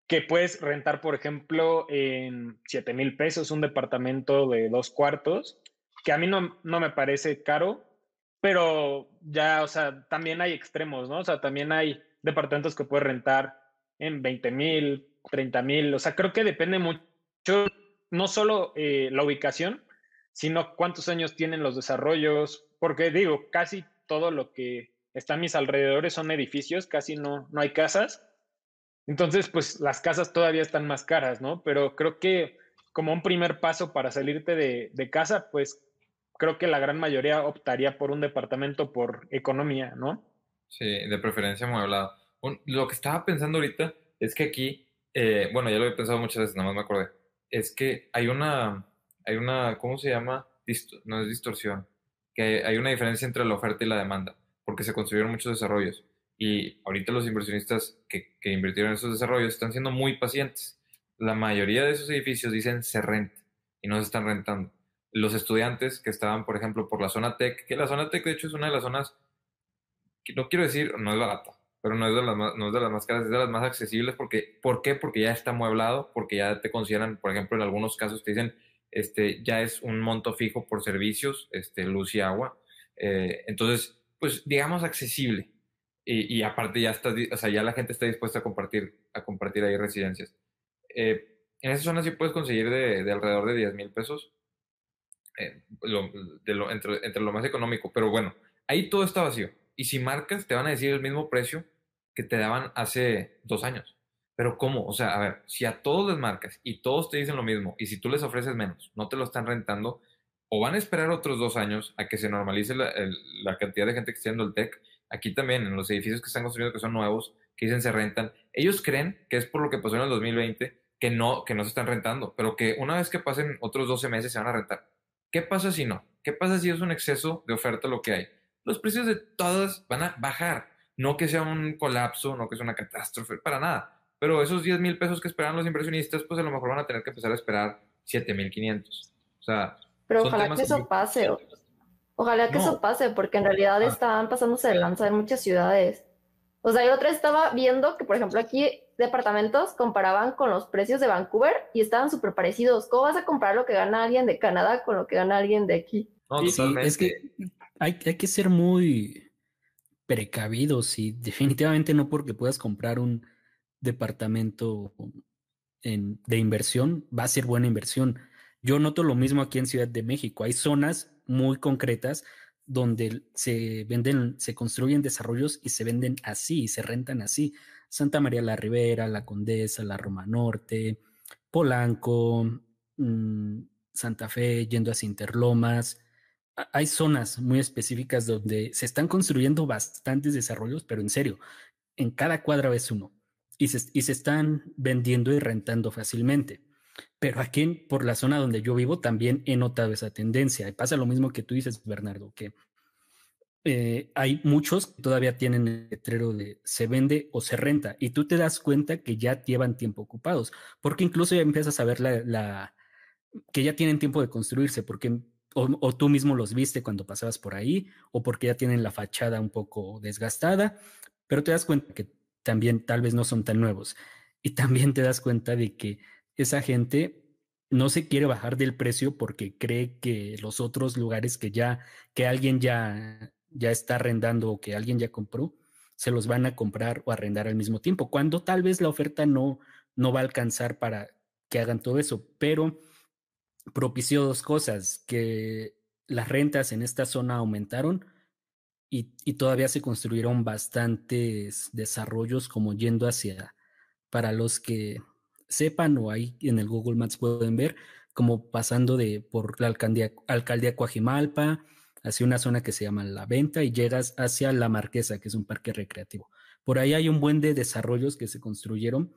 que puedes rentar, por ejemplo, en 7 mil pesos un departamento de dos cuartos, que a mí no, no me parece caro, pero ya, o sea, también hay extremos, ¿no? O sea, también hay departamentos que puedes rentar en 20 mil, 30 mil, o sea, creo que depende mucho, no solo eh, la ubicación, sino cuántos años tienen los desarrollos, porque digo, casi todo lo que está a mis alrededores son edificios, casi no, no hay casas. Entonces, pues las casas todavía están más caras, ¿no? Pero creo que como un primer paso para salirte de, de casa, pues creo que la gran mayoría optaría por un departamento por economía, ¿no? Sí, de preferencia amueblado. lo que estaba pensando ahorita es que aquí, eh, bueno, ya lo he pensado muchas veces, nada más me acordé, es que hay una, hay una, ¿cómo se llama? no es distorsión, que hay una diferencia entre la oferta y la demanda, porque se construyeron muchos desarrollos. Y ahorita los inversionistas que, que invirtieron en esos desarrollos están siendo muy pacientes. La mayoría de esos edificios dicen se renta y no se están rentando. Los estudiantes que estaban, por ejemplo, por la zona tech, que la zona tech de hecho es una de las zonas que no quiero decir, no es barata, pero no es de las más, no es de las más caras, es de las más accesibles porque, ¿por qué? Porque ya está amueblado, porque ya te consideran, por ejemplo, en algunos casos te dicen, este, ya es un monto fijo por servicios, este, luz y agua. Eh, entonces, pues digamos accesible. Y, aparte ya está, o sea, ya la gente está dispuesta a compartir, a compartir ahí residencias. Eh, en esa zona sí puedes conseguir de, de alrededor de 10 mil pesos, eh, de lo, entre, entre, lo más económico, pero bueno, ahí todo está vacío. Y si marcas, te van a decir el mismo precio que te daban hace dos años. Pero ¿cómo? O sea, a ver, si a todos les marcas y todos te dicen lo mismo, y si tú les ofreces menos, no te lo están rentando, o van a esperar otros dos años a que se normalice la, la cantidad de gente que está haciendo el TEC. Aquí también, en los edificios que están construyendo que son nuevos, que dicen se rentan, ellos creen que es por lo que pasó en el 2020 que no, que no se están rentando, pero que una vez que pasen otros 12 meses se van a rentar. ¿Qué pasa si no? ¿Qué pasa si es un exceso de oferta lo que hay? Los precios de todas van a bajar. No que sea un colapso, no que sea una catástrofe, para nada. Pero esos 10 mil pesos que esperan los inversionistas, pues a lo mejor van a tener que empezar a esperar 7 mil 500. O sea, pero ojalá que eso pase. Ojalá que eso pase, porque en realidad ah. están pasándose de lanza en muchas ciudades. O sea, yo otra estaba viendo que, por ejemplo, aquí departamentos comparaban con los precios de Vancouver y estaban súper parecidos. ¿Cómo vas a comparar lo que gana alguien de Canadá con lo que gana alguien de aquí? es que hay, hay, que ser muy precavidos y definitivamente no porque puedas comprar un departamento en, de inversión va a ser buena inversión. Yo noto lo mismo aquí en Ciudad de México. Hay zonas muy concretas donde se venden, se construyen desarrollos y se venden así, y se rentan así. Santa María la Ribera, La Condesa, la Roma Norte, Polanco, mm, Santa Fe, yendo hacia Interlomas. Hay zonas muy específicas donde se están construyendo bastantes desarrollos, pero en serio, en cada cuadra ves uno y se, y se están vendiendo y rentando fácilmente. Pero aquí por la zona donde yo vivo también he notado esa tendencia. Pasa lo mismo que tú dices, Bernardo, que eh, hay muchos que todavía tienen el letrero de se vende o se renta y tú te das cuenta que ya llevan tiempo ocupados, porque incluso ya empiezas a ver la, que ya tienen tiempo de construirse, porque o, o, tú mismo los viste cuando pasabas por ahí, o porque ya tienen la fachada un poco desgastada, pero te das cuenta que también tal vez no son tan nuevos. Y también te das cuenta de que esa gente no se quiere bajar del precio porque cree que los otros lugares que ya, que alguien ya, ya está arrendando o que alguien ya compró, se los van a comprar o arrendar al mismo tiempo, cuando tal vez la oferta no, no va a alcanzar para que hagan todo eso, pero propició dos cosas, que las rentas en esta zona aumentaron y, y todavía se construyeron bastantes desarrollos como yendo hacia, para los que sepan o ahí en el Google Maps pueden ver, como pasando de por la alcaldía, alcaldía Coajimalpa hacia una zona que se llama La Venta y llegas hacia La Marquesa, que es un parque recreativo. Por ahí hay un buen de desarrollos que se construyeron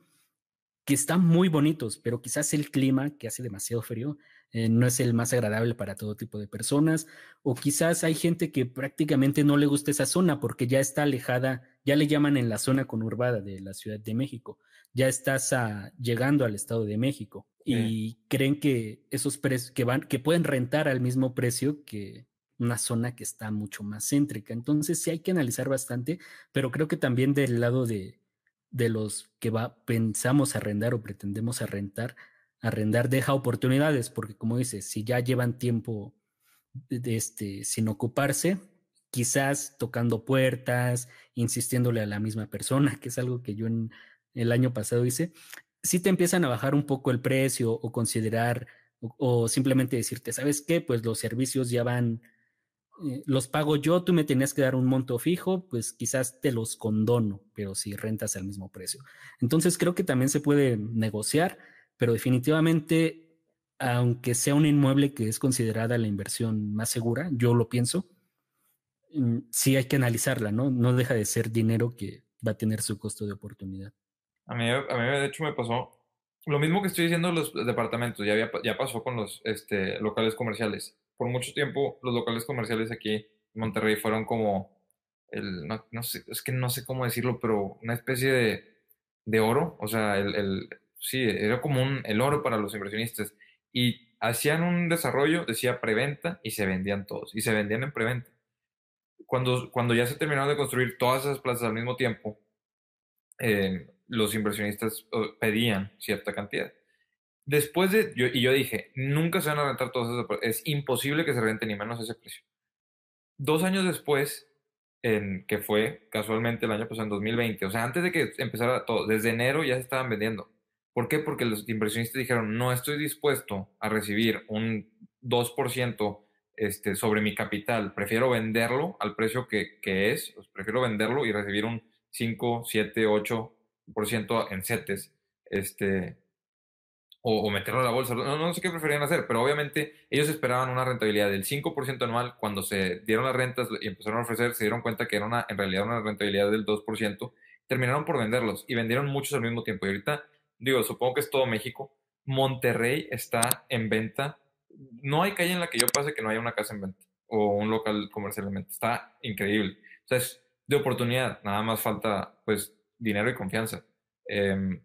que están muy bonitos, pero quizás el clima, que hace demasiado frío, eh, no es el más agradable para todo tipo de personas, o quizás hay gente que prácticamente no le gusta esa zona porque ya está alejada, ya le llaman en la zona conurbada de la Ciudad de México ya estás llegando al Estado de México y creen que esos precios que van, que pueden rentar al mismo precio que una zona que está mucho más céntrica. Entonces sí hay que analizar bastante, pero creo que también del lado de, de los que va, pensamos arrendar o pretendemos arrendar, arrendar deja oportunidades, porque como dices, si ya llevan tiempo de este, sin ocuparse, quizás tocando puertas, insistiéndole a la misma persona, que es algo que yo en el año pasado hice, si te empiezan a bajar un poco el precio o considerar o, simplemente decirte, ¿sabes qué? Pues los servicios ya van, eh, los pago yo, tú me tenías que dar un monto fijo, pues quizás te los condono, pero si rentas al mismo precio. Entonces creo que también se puede negociar, pero definitivamente, aunque sea un inmueble que es considerada la inversión más segura, yo lo pienso, sí hay que analizarla, ¿no? No deja de ser dinero que va a tener su costo de oportunidad. A mí, a mí, de hecho, me pasó lo mismo que estoy diciendo los departamentos, ya, ya pasó con los este, locales comerciales. Por mucho tiempo, los locales comerciales aquí en Monterrey fueron como, el, no, sé, es que no sé cómo decirlo, pero una especie de, de oro. O sea, el, el, sí, era como el oro para los inversionistas. Y hacían un desarrollo, decía preventa, y se vendían todos. Y se vendían en preventa. Cuando, cuando ya se terminaron de construir todas esas plazas al mismo tiempo, eh, los inversionistas pedían cierta cantidad. Después de, yo, y yo dije, nunca se van a rentar todos esos, es imposible que se renten ni menos ese precio. Dos años después, en, que fue casualmente el año pasado, en 2020. O sea, antes de que empezara todo, desde enero ya se estaban vendiendo. ¿Por qué? Porque los inversionistas dijeron, no estoy dispuesto a recibir un 2% este, sobre mi capital, prefiero venderlo al precio que, que es, pues, prefiero venderlo y recibir un 5, 7, 8% en CETES, este, o, meterlo a la bolsa. No, no sé qué preferían hacer, pero obviamente ellos esperaban una rentabilidad del 5% anual. Cuando se dieron las rentas y empezaron a ofrecer, se dieron cuenta que era una, en realidad una rentabilidad del 2%. Terminaron por venderlos y vendieron muchos al mismo tiempo. Y ahorita, digo, supongo que es todo México. Monterrey está en venta. No hay calle en la que yo pase que no haya una casa en venta o un local comercial en venta. Está increíble. O sea, es de oportunidad. Nada más falta, pues, dinero y confianza. Eh,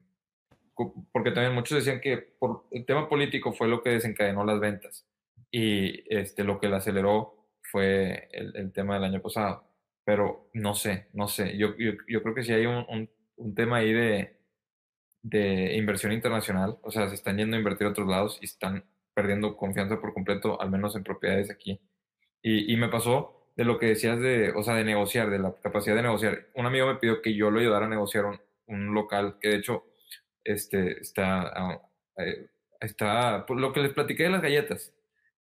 porque también muchos decían que por el tema político fue lo que desencadenó las ventas y este, lo que la aceleró fue el, tema del año pasado. Pero no sé, no sé. Yo, yo, yo creo que sí hay un, un, tema ahí de, de, inversión internacional. O sea, se están yendo a invertir a otros lados y están perdiendo confianza por completo, al menos en propiedades aquí. Y, me pasó de lo que decías de, o sea, de negociar, de la capacidad de negociar. Un amigo me pidió que yo lo ayudara a negociar un, un local que de hecho este, está, ah, eh, está, por lo que les platiqué de las galletas.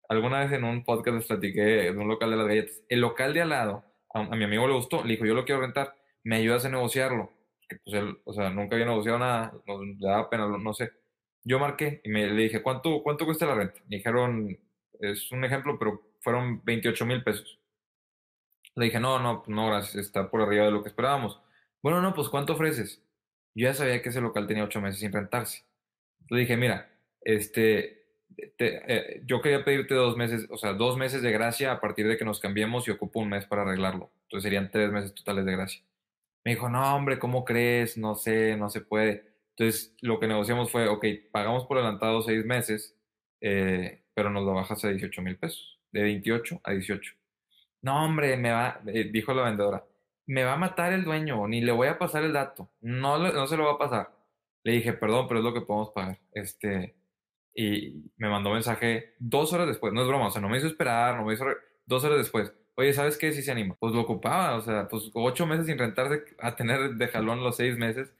Alguna vez en un podcast les platiqué de un local de las galletas. El local de al lado, a, mi amigo le gustó, le dijo, yo lo quiero rentar, me ayudas a negociarlo. Que pues o sea, nunca había negociado nada, no, le daba pena, no sé. Yo marqué y me, le dije, ¿cuánto, ¿cuánto cuesta la renta? Me dijeron, es un ejemplo, pero fueron 28 mil pesos. Le dije, no, no, no, gracias, está por arriba de lo que esperábamos. Bueno, no, pues ¿cuánto ofreces? Yo ya sabía que ese local tenía ocho meses sin rentarse. Le dije, mira, este, eh, yo quería pedirte dos meses, o sea, dos meses de gracia a partir de que nos cambiemos y ocupo un mes para arreglarlo. Entonces serían tres meses totales de gracia. Me dijo, no, hombre, ¿cómo crees? No sé, no se puede. Entonces lo que negociamos fue, ok, pagamos por adelantado seis meses, eh, pero nos lo bajas a 18 mil pesos, de 28 a 18. No, hombre, me va, eh, dijo la vendedora, me va a matar el dueño, ni le voy a pasar el dato, no, no se lo va a pasar. Le dije, perdón, pero es lo que podemos pagar. Este, y me mandó mensaje dos horas después, no es broma, o sea, no me hizo esperar, no me hizo, dos horas después. Oye, ¿sabes qué? Si se anima. Pues lo ocupaba, o sea, pues ocho meses sin rentarse a tener de jalón los seis meses.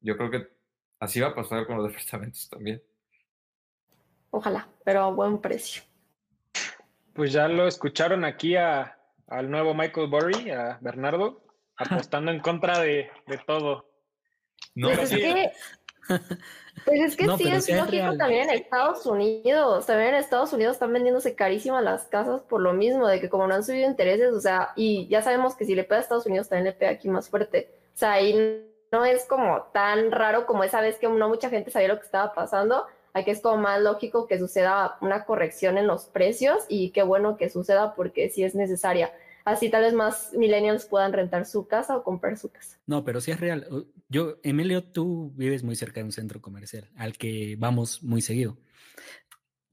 Yo creo que así va a pasar con los departamentos también. Ojalá, pero a buen precio. Pues ya lo escucharon aquí a, al nuevo Michael Burry, a Bernardo, apostando en contra de, de todo. No, pues, es que, pues es que sí, es lógico también en Estados Unidos. También en Estados Unidos están vendiéndose carísimas las casas por lo mismo, de que como no han subido intereses, o sea, y ya sabemos que si le pega a Estados Unidos también le pega aquí más fuerte. O sea, ahí no es como tan raro como esa vez que no mucha gente sabía lo que estaba pasando. Aquí es como más lógico que suceda una corrección en los precios y qué bueno que suceda porque sí es necesaria. Así tal vez más millennials puedan rentar su casa o comprar su casa. No, pero sí es real. Yo, Emilio, tú vives muy cerca de un centro comercial al que vamos muy seguido.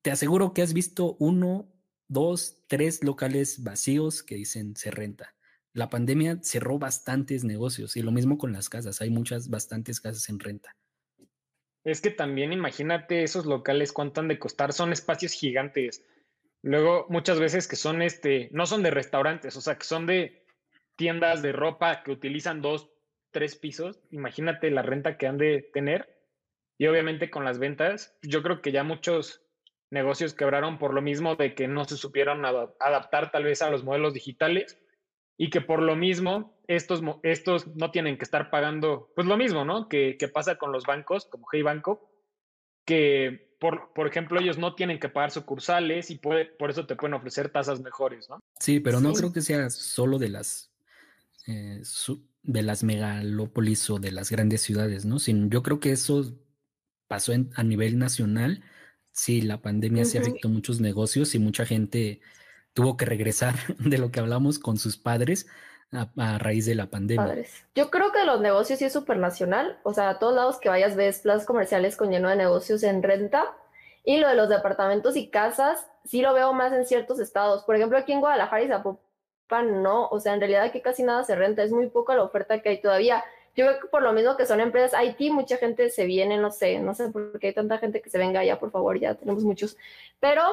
Te aseguro que has visto uno, dos, tres locales vacíos que dicen se renta. La pandemia cerró bastantes negocios y lo mismo con las casas. Hay muchas, bastantes casas en renta. Es que también imagínate esos locales cuánto han de costar, son espacios gigantes. Luego, muchas veces que son este, no son de restaurantes, o sea, que son de tiendas de ropa que utilizan dos, tres pisos. Imagínate la renta que han de tener. Y obviamente con las ventas, yo creo que ya muchos negocios quebraron por lo mismo de que no se supieron adaptar tal vez a los modelos digitales y que por lo mismo estos, estos no tienen que estar pagando, pues lo mismo, ¿no? Que, pasa con los bancos, como Hey Banco, que por, por, ejemplo ellos no tienen que pagar sucursales y puede, por eso te pueden ofrecer tasas mejores, ¿no? Sí, pero no creo que sea solo de las, eh, de las megalópolis o de las grandes ciudades, ¿no? Sino yo creo que eso pasó a nivel nacional. Sí, la pandemia se afectó muchos negocios y mucha gente tuvo que regresar de lo que hablamos con sus padres a, raíz de la pandemia. Yo creo que los negocios sí es súper nacional, o sea, a todos lados que vayas ves plazas comerciales con lleno de negocios en renta y lo de los departamentos y casas sí lo veo más en ciertos estados. Por ejemplo, aquí en Guadalajara y Zapopan no, o sea, en realidad aquí casi nada se renta, es muy poca la oferta que hay todavía. Yo creo que por lo mismo que son empresas IT, mucha gente se viene, no sé, no sé por qué hay tanta gente que se venga allá, por favor, ya tenemos muchos. Pero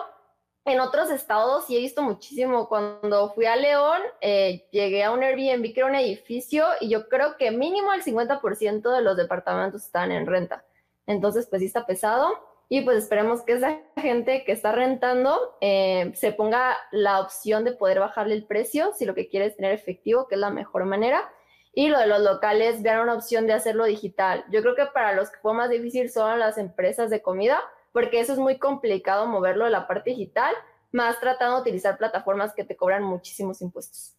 en otros estados sí he visto muchísimo. Cuando fui a León, eh, llegué a un Airbnb que era un edificio y yo creo que mínimo el 50% de los departamentos están en renta. Entonces, pues sí está pesado. Y pues esperemos que esa gente que está rentando eh, se ponga la opción de poder bajarle el precio si lo que quiere es tener efectivo, que es la mejor manera. Y lo de los locales, vean una opción de hacerlo digital. Yo creo que para los que fue más difícil son las empresas de comida, porque eso es muy complicado moverlo de la parte digital, más tratando de utilizar plataformas que te cobran muchísimos impuestos.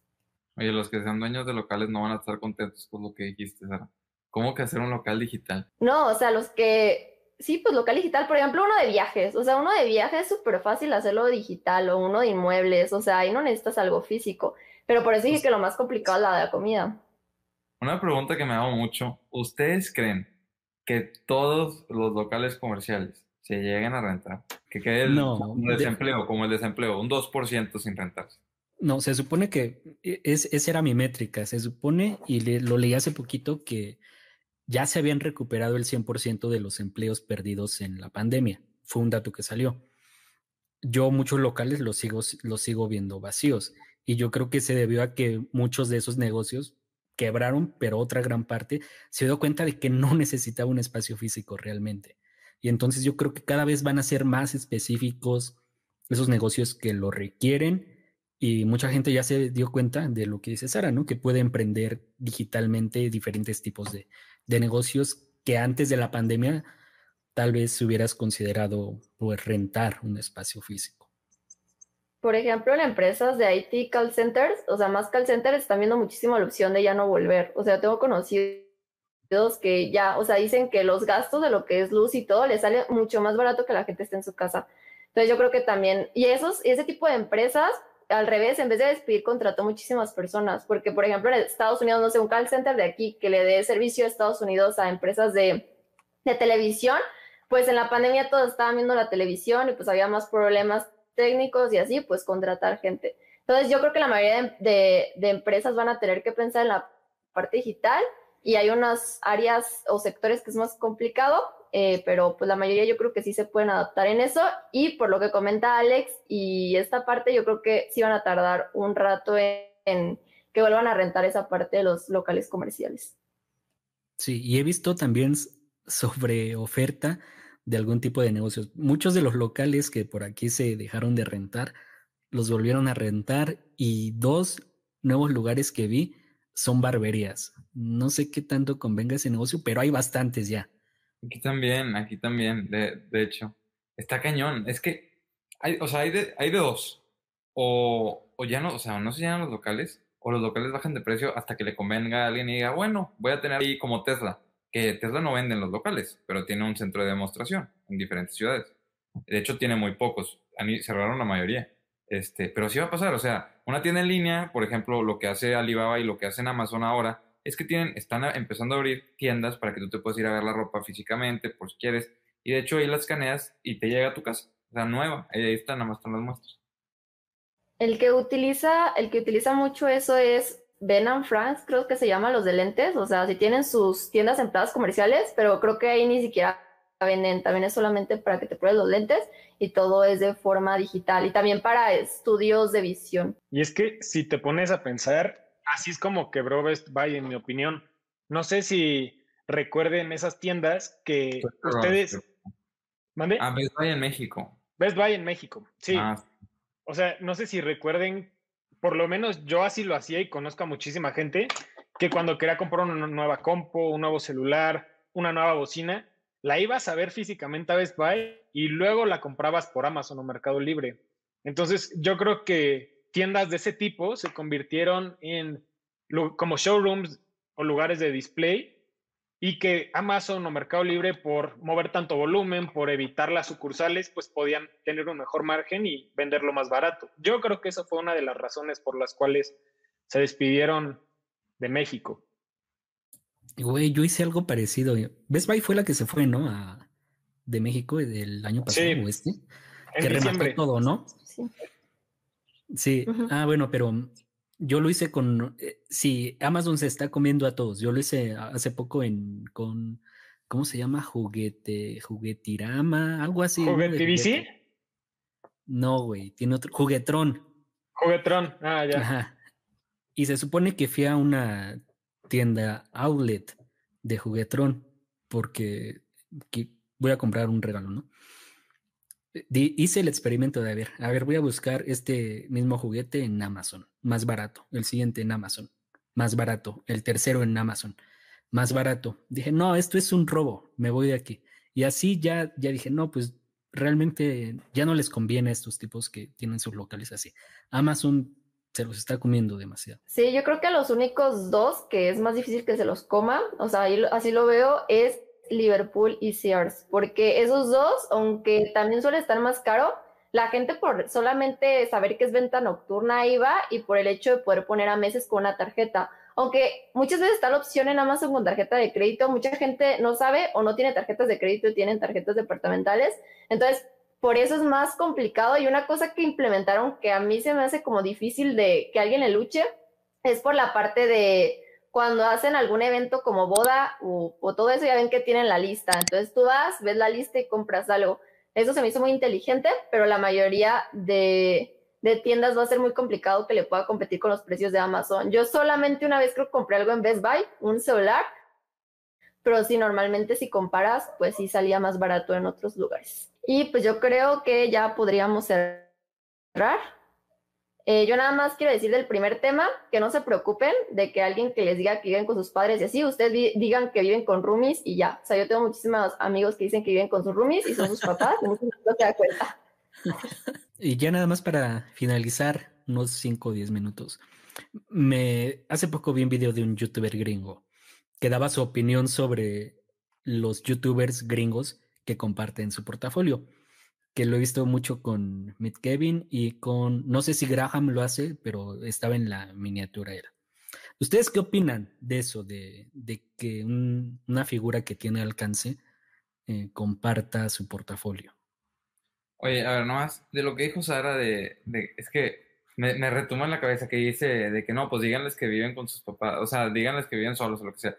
Oye, los que sean dueños de locales no van a estar contentos con lo que dijiste, Sara. ¿Cómo que hacer un local digital? No, o sea, los que, sí, pues local digital, por ejemplo, uno de viajes, o sea, uno de viajes es súper fácil hacerlo digital o uno de inmuebles, o sea, ahí no necesitas algo físico, pero por eso dije que lo más complicado es la de la comida. Una pregunta que me hago mucho, ¿ustedes creen que todos los locales comerciales se lleguen a rentar. Que quede el, desempleo, como el desempleo, un 2% sin rentarse. No, se supone que e, es, esa era mi métrica. Se supone, y lo leí hace poquito, que ya se habían recuperado el 100% de los empleos perdidos en la pandemia. Fue un dato que salió. Yo muchos locales los sigo, los sigo viendo vacíos y yo creo que se debió a que muchos de esos negocios quebraron, pero otra gran parte se dio cuenta de que no necesitaba un espacio físico realmente. Y entonces yo creo que cada vez van a ser más específicos esos negocios que lo requieren y mucha gente ya se dio cuenta de lo que dice Sara, ¿no? Que puede emprender digitalmente diferentes tipos de, negocios que antes de la pandemia tal vez hubieras considerado pues, rentar un espacio físico. Por ejemplo, en empresas de IT call centers, o sea, más call centers están viendo muchísimo la opción de ya no volver. O sea, tengo conocido que ya, o sea, dicen que los gastos de lo que es luz y todo les sale mucho más barato que la gente esté en su casa. Entonces yo creo que también, y esos, ese tipo de empresas, al revés, en vez de despedir, contrató muchísimas personas, porque por ejemplo en Estados Unidos, no sé, un call center de aquí que le dé servicio a Estados Unidos a empresas de, de televisión, pues en la pandemia todos estaban viendo la televisión y pues había más problemas técnicos y así, pues contratar gente. Entonces yo creo que la mayoría de, de empresas van a tener que pensar en la parte digital y hay unas áreas o sectores que es más complicado, eh, pero pues la mayoría yo creo que sí se pueden adaptar en eso y por lo que comenta Alex y esta parte yo creo que sí van a tardar un rato en, que vuelvan a rentar esa parte de los locales comerciales. Sí, y he visto también sobre oferta de algún tipo de negocios. Muchos de los locales que por aquí se dejaron de rentar, los volvieron a rentar y dos nuevos lugares que vi son barberías. No sé qué tanto convenga ese negocio, pero hay bastantes ya. Aquí también, aquí también, de, hecho. Está cañón. Es que, hay, o sea, hay de, hay de dos. O, o ya no, o sea, no se llenan los locales, o los locales bajan de precio hasta que le convenga a alguien y diga, bueno, voy a tener ahí como Tesla, que Tesla no vende en los locales, pero tiene un centro de demostración en diferentes ciudades. De hecho, tiene muy pocos. Cerraron la mayoría. Este, pero sí va a pasar, o sea, una tienda en línea, por ejemplo, lo que hace Alibaba y lo que hace en Amazon ahora, es que tienen, están empezando a abrir tiendas para que tú te puedas ir a ver la ropa físicamente, por si quieres, y de hecho ahí la escaneas y te llega a tu casa, o sea, nueva, ahí están, nada más están las muestras. El que utiliza, el que utiliza mucho eso es Ben and France, creo que se llama los de lentes, o sea, si tienen sus tiendas en plazas comerciales, pero creo que ahí ni siquiera venden, también es solamente para que te pruebes los lentes y todo es de forma digital y también para estudios de visión. Y es que si te pones a pensar, así es como quebró Best Buy, en mi opinión. No sé si recuerden esas tiendas que ustedes... ¿Mande? Ah, Best Buy en México. Best Buy en México, sí. Ah. O sea, no sé si recuerden, por lo menos yo así lo hacía y conozco a muchísima gente que cuando quería comprar una nueva compo, un nuevo celular, una nueva bocina, la ibas a ver físicamente a Best Buy y luego la comprabas por Amazon o Mercado Libre. Entonces, yo creo que tiendas de ese tipo se convirtieron en como showrooms o lugares de display y que Amazon o Mercado Libre por mover tanto volumen, por evitar las sucursales, pues podían tener un mejor margen y venderlo más barato. Yo creo que esa fue una de las razones por las cuales se despidieron de México. Güey, yo hice algo parecido. Best Buy fue la que se fue, ¿no? A, de México del año pasado sí. este. que remató todo, ¿no? Sí. Sí. Ah, bueno, pero yo lo hice con. Eh, sí, Amazon se está comiendo a todos. Yo lo hice hace poco en con. ¿Cómo se llama? Juguete. Juguetirama, algo así. ¿Juguetivici? No, güey, tiene otro. Juguetrón. Juguetrón, ah, ya. Ajá. Y se supone que fui a una tienda outlet de Juguetrón porque voy a comprar un regalo, ¿no? hice el experimento de a ver, a ver, voy a buscar este mismo juguete en Amazon, más barato, el siguiente en Amazon, más barato, el tercero en Amazon, más barato. Dije, no, esto es un robo, me voy de aquí. Y así ya, ya dije, no, pues realmente ya no les conviene a estos tipos que tienen sus locales así. Amazon se los está comiendo demasiado. Sí, yo creo que los únicos dos que es más difícil que se los coma, o sea, así lo veo, es Liverpool y Sears, porque esos dos, aunque también suele estar más caro, la gente por solamente saber que es venta nocturna iba y por el hecho de poder poner a meses con una tarjeta. Aunque muchas veces está la opción en Amazon con tarjeta de crédito, mucha gente no sabe o no tiene tarjetas de crédito, tienen tarjetas departamentales. Entonces, por eso es más complicado. Y una cosa que implementaron que a mí se me hace como difícil de que alguien le luche es por la parte de cuando hacen algún evento como boda o, todo eso, ya ven que tienen la lista. Entonces tú vas, ves la lista y compras algo. Eso se me hizo muy inteligente, pero la mayoría de, tiendas va a ser muy complicado que le pueda competir con los precios de Amazon. Yo solamente una vez creo que compré algo en Best Buy, un celular, pero sí, normalmente si comparas, pues sí salía más barato en otros lugares. Y pues yo creo que ya podríamos cerrar. Eh, yo nada más quiero decir del primer tema, que no se preocupen de que alguien que les diga que viven con sus padres y así, ustedes digan que viven con roomies y ya. O sea, yo tengo muchísimos amigos que dicen que viven con sus roomies y son sus papás y no se dan cuenta. Y ya nada más para finalizar, unos 5 o 10 minutos. Me hace poco vi un video de un youtuber gringo que daba su opinión sobre los youtubers gringos que comparten su portafolio que lo he visto mucho con Mitt Kevin y con, no sé si Graham lo hace, pero estaba en la miniatura era. ¿Ustedes qué opinan de eso, de, que una figura que tiene alcance eh, comparta su portafolio? Oye, a ver, nomás, de lo que dijo Sara, de, es que me, me en la cabeza que dice de que no, pues díganles que viven con sus papás, o sea, díganles que viven solos o lo que sea.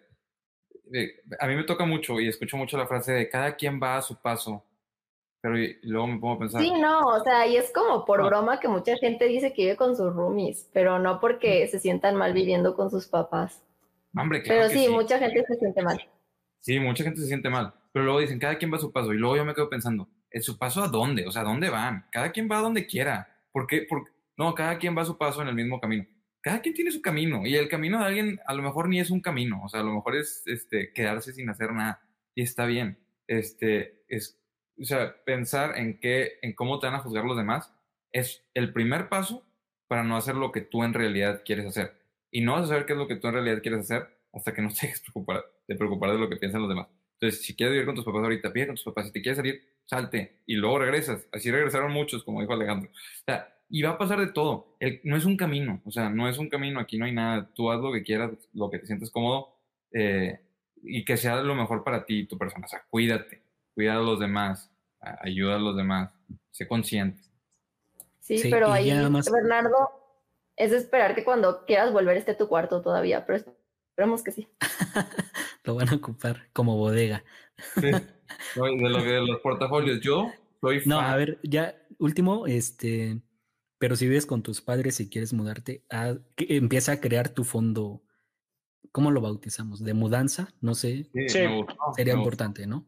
A mí me toca mucho y escucho mucho la frase de cada quien va a su paso pero luego me pongo a pensar. Sí, no, o sea, y es como por broma que mucha gente dice que vive con sus roomies, pero no porque se sientan mal viviendo con sus papás. Hombre, claro pero sí, mucha gente se siente mal. Sí, mucha gente se siente mal. Pero luego dicen, cada quien va a su paso. Y luego yo me quedo pensando, ¿en su paso a dónde? O sea, ¿a dónde van? Cada quien va a donde quiera. ¿Por qué? Porque, no, cada quien va a su paso en el mismo camino. Cada quien tiene su camino. Y el camino de alguien a lo mejor ni es un camino. O sea, a lo mejor es este, quedarse sin hacer nada. Y está bien. Este, es o sea, pensar en qué, en cómo te van a juzgar los demás, es el primer paso para no hacer lo que tú en realidad quieres hacer. Y no vas a saber qué es lo que tú en realidad quieres hacer hasta que no te dejes preocupar, de preocupar de lo que piensan los demás. Entonces, si quieres vivir con tus papás ahorita, vive con tus papás. Si te quieres salir, salte y luego regresas. Así regresaron muchos, como dijo Alejandro. O sea, y va a pasar de todo. El, no es un camino, o sea, no es un camino, aquí no hay nada. Tú haz lo que quieras, lo que te sientes cómodo eh, y que sea lo mejor para ti y tu persona. O sea, cuídate cuida a los demás, ayuda a los demás, sé consciente. Sí, pero ahí, Bernardo, es esperar que cuando quieras volver esté tu cuarto todavía, pero esperemos que sí. lo van a ocupar como bodega. sí, de, lo, de los portafolios, yo soy fan. No, a ver, ya, último, este, pero si vives con tus padres y quieres mudarte, empieza a crear tu fondo, ¿cómo lo bautizamos? ¿De mudanza? No sé. Sí, sería importante, ¿no?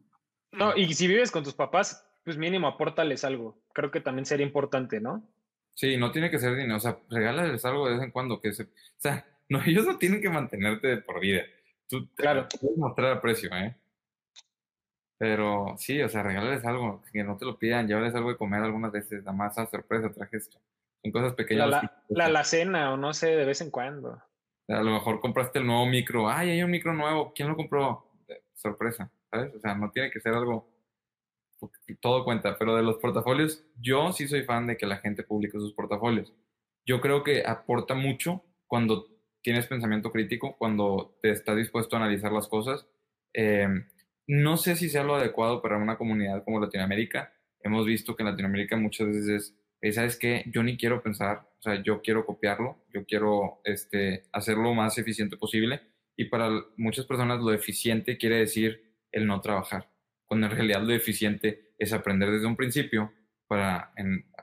No, y si vives con tus papás, pues mínimo apórtales algo. Creo que también sería importante, ¿no? Sí, no tiene que ser dinero, o sea, regálales algo de vez en cuando que se, o sea, no, ellos no tienen que mantenerte por vida. Tú claro. puedes mostrar aprecio, ¿eh? Pero sí, o sea, regálales algo, que no te lo pidan, llévales algo de comer algunas veces, nada más a sorpresa traje esto. Son cosas pequeñas. La, la, cena, o no sé, de vez en cuando. A lo mejor compraste el nuevo micro, ay, hay un micro nuevo, ¿quién lo compró? Sorpresa. ¿sabes? O sea, no tiene que ser algo, todo cuenta, pero de los portafolios, yo sí soy fan de que la gente publique sus portafolios. Yo creo que aporta mucho cuando tienes pensamiento crítico, cuando te estás dispuesto a analizar las cosas. Em, no sé si sea lo adecuado para una comunidad como Latinoamérica. Hemos visto que en Latinoamérica muchas veces, ¿sabes qué? Yo ni quiero pensar, o sea, yo quiero copiarlo, yo quiero este, hacerlo lo más eficiente posible. Y para muchas personas lo eficiente quiere decir el no trabajar, cuando en realidad lo eficiente es aprender desde un principio para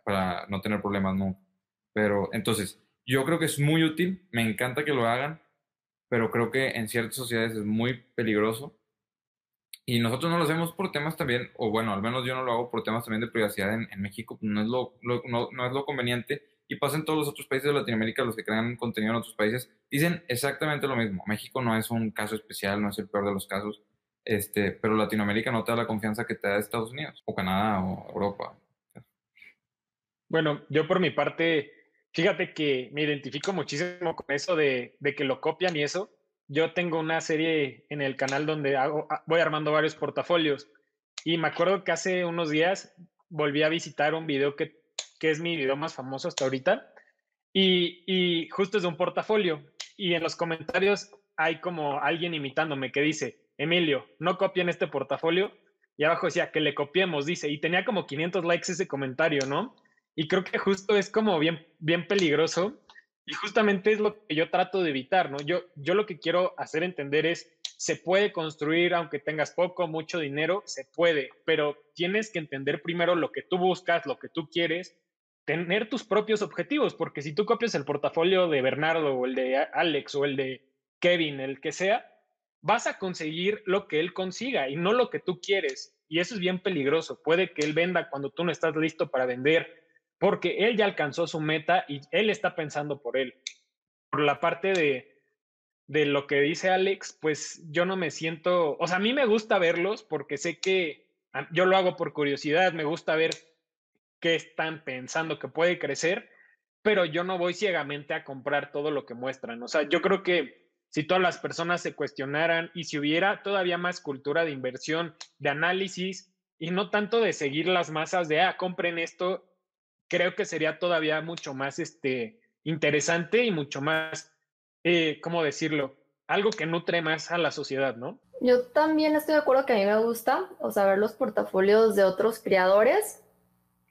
para no tener problemas nunca. Pero entonces, yo creo que es muy útil, me encanta que lo hagan, pero creo que en ciertas sociedades es muy peligroso. Y nosotros no lo hacemos por temas también, o bueno, al menos yo no lo hago por temas también de privacidad en, México, no es lo, no, no, es lo conveniente. Y pasa en todos los otros países de Latinoamérica, los que crean contenido en otros países, dicen exactamente lo mismo. México no es un caso especial, no es el peor de los casos, este, pero Latinoamérica no te da la confianza que te da Estados Unidos, o Canadá, o Europa. Bueno, yo por mi parte, fíjate que me identifico muchísimo con eso de, de, que lo copian y eso. Yo tengo una serie en el canal donde hago, ah, voy armando varios portafolios y me acuerdo que hace unos días volví a visitar un video que, que es mi video más famoso hasta ahorita y, y justo es de un portafolio y en los comentarios hay como alguien imitándome que dice, Emilio, no copien este portafolio. Y abajo decía que le copiemos, dice, y tenía como 500 likes ese comentario, ¿no? Y creo que justo es como bien, bien peligroso y justamente es lo que yo trato de evitar, ¿no? Yo, yo lo que quiero hacer entender es, se puede construir aunque tengas poco, mucho dinero, se puede, pero tienes que entender primero lo que tú buscas, lo que tú quieres, tener tus propios objetivos, porque si tú copias el portafolio de Bernardo o el de Alex o el de Kevin, el que sea, vas a conseguir lo que él consiga y no lo que tú quieres. Y eso es bien peligroso. Puede que él venda cuando tú no estás listo para vender porque él ya alcanzó su meta y él está pensando por él. Por la parte de, de lo que dice Alex, pues yo no me siento, o sea, a mí me gusta verlos porque sé que yo lo hago por curiosidad, me gusta ver qué están pensando que puede crecer, pero yo no voy ciegamente a comprar todo lo que muestran. O sea, yo creo que si todas las personas se cuestionaran y si hubiera todavía más cultura de inversión, de análisis y no tanto de seguir las masas de, ah, compren esto creo que sería todavía mucho más este, interesante y mucho más, eh, ¿cómo decirlo? Algo que nutre más a la sociedad, ¿no? Yo también estoy de acuerdo que a mí me gusta, o sea, ver los portafolios de otros creadores.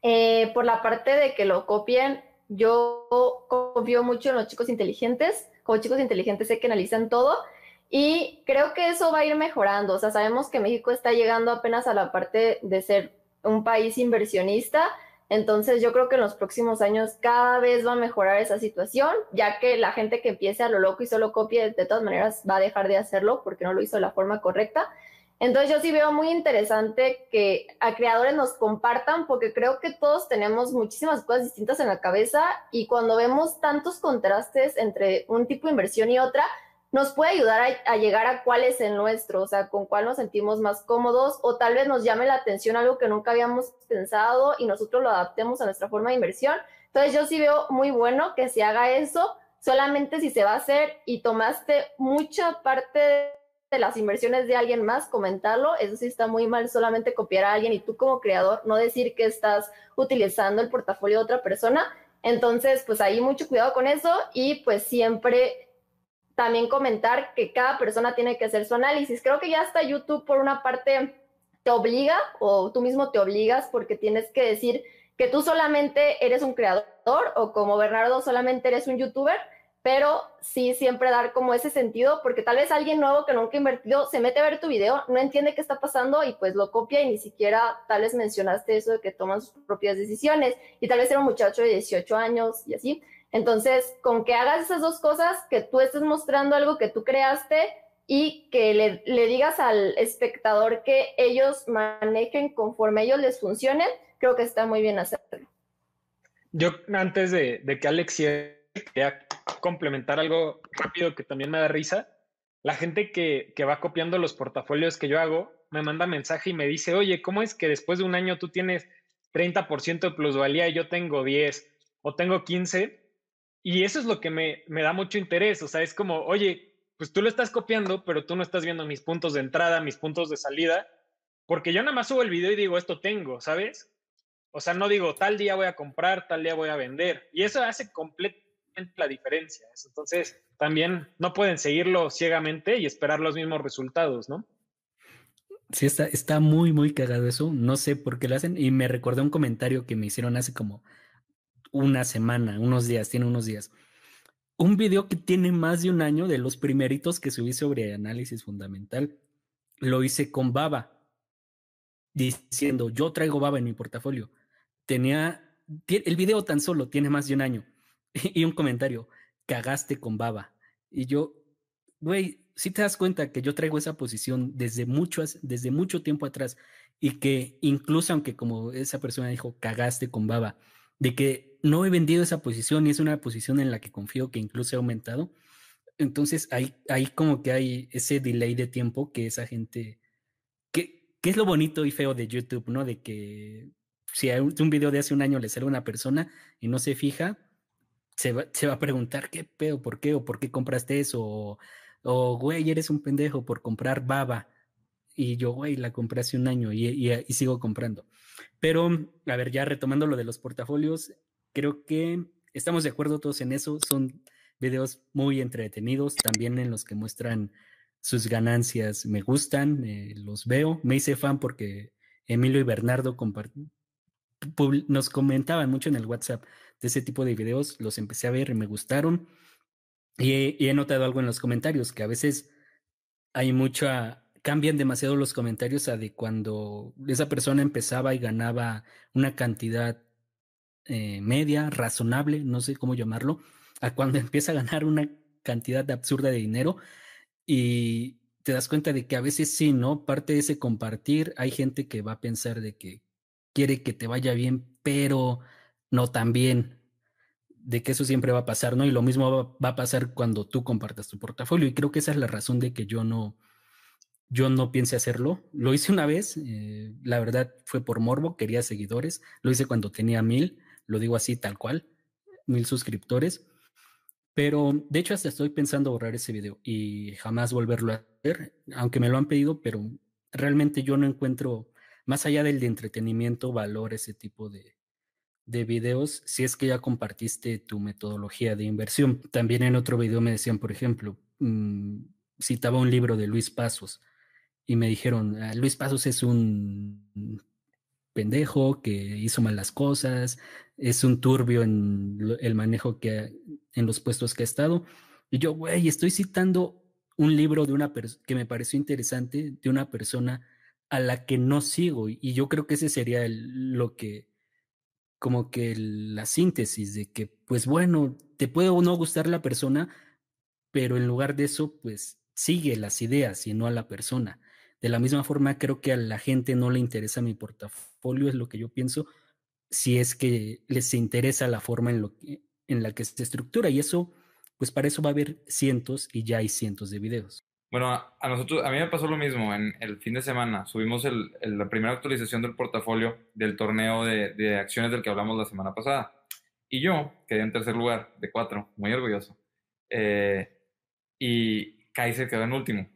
Eh, por la parte de que lo copien, yo confío mucho en los chicos inteligentes. Como chicos inteligentes sé que analizan todo y creo que eso va a ir mejorando. O sea, sabemos que México está llegando apenas a la parte de ser un país inversionista entonces yo creo que en los próximos años cada vez va a mejorar esa situación, ya que la gente que empiece a lo loco y solo copie de todas maneras va a dejar de hacerlo porque no lo hizo de la forma correcta. Entonces yo sí veo muy interesante que a creadores nos compartan porque creo que todos tenemos muchísimas cosas distintas en la cabeza y cuando vemos tantos contrastes entre un tipo de inversión y otra, nos puede ayudar a, llegar a cuál es el nuestro, o sea, con cuál nos sentimos más cómodos o tal vez nos llame la atención algo que nunca habíamos pensado y nosotros lo adaptemos a nuestra forma de inversión. Entonces yo sí veo muy bueno que se haga eso, solamente si se va a hacer y tomaste mucha parte de las inversiones de alguien más, comentarlo, eso sí está muy mal solamente copiar a alguien y tú como creador no decir que estás utilizando el portafolio de otra persona. Entonces, pues ahí mucho cuidado con eso y pues siempre también comentar que cada persona tiene que hacer su análisis. Creo que ya hasta YouTube por una parte te obliga o tú mismo te obligas porque tienes que decir que tú solamente eres un creador o como Bernardo solamente eres un youtuber, pero sí siempre dar como ese sentido porque tal vez alguien nuevo que nunca ha invertido se mete a ver tu video, no entiende qué está pasando y pues lo copia y ni siquiera tal vez mencionaste eso de que toman sus propias decisiones y tal vez era un muchacho de 18 años y así. Entonces, con que hagas esas dos cosas, que tú estés mostrando algo que tú creaste y que le, digas al espectador que ellos manejen conforme ellos les funcione, creo que está muy bien hacerlo. Yo, antes de, que Alex quería complementar algo rápido que también me da risa. La gente que, que va copiando los portafolios que yo hago me manda mensaje y me dice, oye, ¿cómo es que después de un año tú tienes 30% de plusvalía y yo tengo 10 o tengo 15? Y eso es lo que me, me da mucho interés. O sea, es como, oye, pues tú lo estás copiando, pero tú no estás viendo mis puntos de entrada, mis puntos de salida, porque yo nada más subo el video y digo, esto tengo, ¿sabes? O sea, no digo, tal día voy a comprar, tal día voy a vender. Y eso hace completamente la diferencia. Entonces, también no pueden seguirlo ciegamente y esperar los mismos resultados, ¿no? Sí, está, está muy, muy cagado eso. No sé por qué lo hacen. Y me recordé un comentario que me hicieron hace como una semana, unos días, tiene unos días. Un video que tiene más de un año de los primeritos que subí sobre análisis fundamental. Lo hice con Baba, diciendo, yo traigo Baba en mi portafolio. Tenía el video tan solo tiene más de un año. Y un comentario, cagaste con baba. Y yo, güey, si te das cuenta que yo traigo esa posición desde mucho, desde mucho tiempo atrás y que incluso aunque como esa persona dijo, cagaste con baba, de que no he vendido esa posición y es una posición en la que confío que incluso ha aumentado. Entonces ahí, ahí como que hay ese delay de tiempo que esa gente, que, que es lo bonito y feo de YouTube, ¿no? De que si a un video de hace un año le sale a una persona y no se fija, se va, se va a preguntar qué pedo, por qué o por qué compraste eso o, güey, eres un pendejo por comprar baba. Y yo, güey, la compré hace un año y, y, sigo comprando. Pero, a ver, ya retomando lo de los portafolios, creo que estamos de acuerdo todos en eso. Son videos muy entretenidos, también en los que muestran sus ganancias. Me gustan, eh, los veo. Me hice fan porque Emilio y Bernardo nos comentaban mucho en el WhatsApp de ese tipo de videos. Los empecé a ver y me gustaron. Y he, notado algo en los comentarios, que a veces hay mucha, cambian demasiado los comentarios a de cuando esa persona empezaba y ganaba una cantidad eh, media, razonable, no sé cómo llamarlo, a cuando empieza a ganar una cantidad absurda de dinero y te das cuenta de que a veces sí, ¿no? Parte de ese compartir, hay gente que va a pensar de que quiere que te vaya bien, pero no tan bien, de que eso siempre va a pasar, ¿no? Y lo mismo va, a pasar cuando tú compartas tu portafolio. Y creo que esa es la razón de que yo no, yo no piense hacerlo. Lo hice una vez, eh, la verdad fue por morbo, quería seguidores. Lo hice cuando tenía mil, lo digo así tal cual, mil suscriptores. Pero de hecho hasta estoy pensando borrar ese video y jamás volverlo a hacer, aunque me lo han pedido, pero realmente yo no encuentro, más allá del de entretenimiento, valor ese tipo de, de videos si es que ya compartiste tu metodología de inversión. También en otro video me decían, por ejemplo, mm, citaba un libro de Luis Pasos y me dijeron, ah, Luis Pasos es un pendejo que hizo mal las cosas, es un turbio en el manejo que en los puestos que ha estado. Y yo, güey, estoy citando un libro de una que me pareció interesante de una persona a la que no sigo y yo creo que ese sería lo que como que la síntesis de que, pues bueno, te puede o no gustar la persona, pero en lugar de eso, pues sigue las ideas y no a la persona. De la misma forma, creo que a la gente no le interesa mi portafolio, es lo que yo pienso, si es que les interesa la forma en, lo que, en la que se estructura. Y eso, pues para eso va a haber cientos y ya hay cientos de videos. Bueno, a nosotros, a mí me pasó lo mismo. En el fin de semana subimos el, la primera actualización del portafolio del torneo de, de, acciones del que hablamos la semana pasada. Y yo quedé en tercer lugar de cuatro, muy orgulloso. Eh, y Kaiser quedó en último.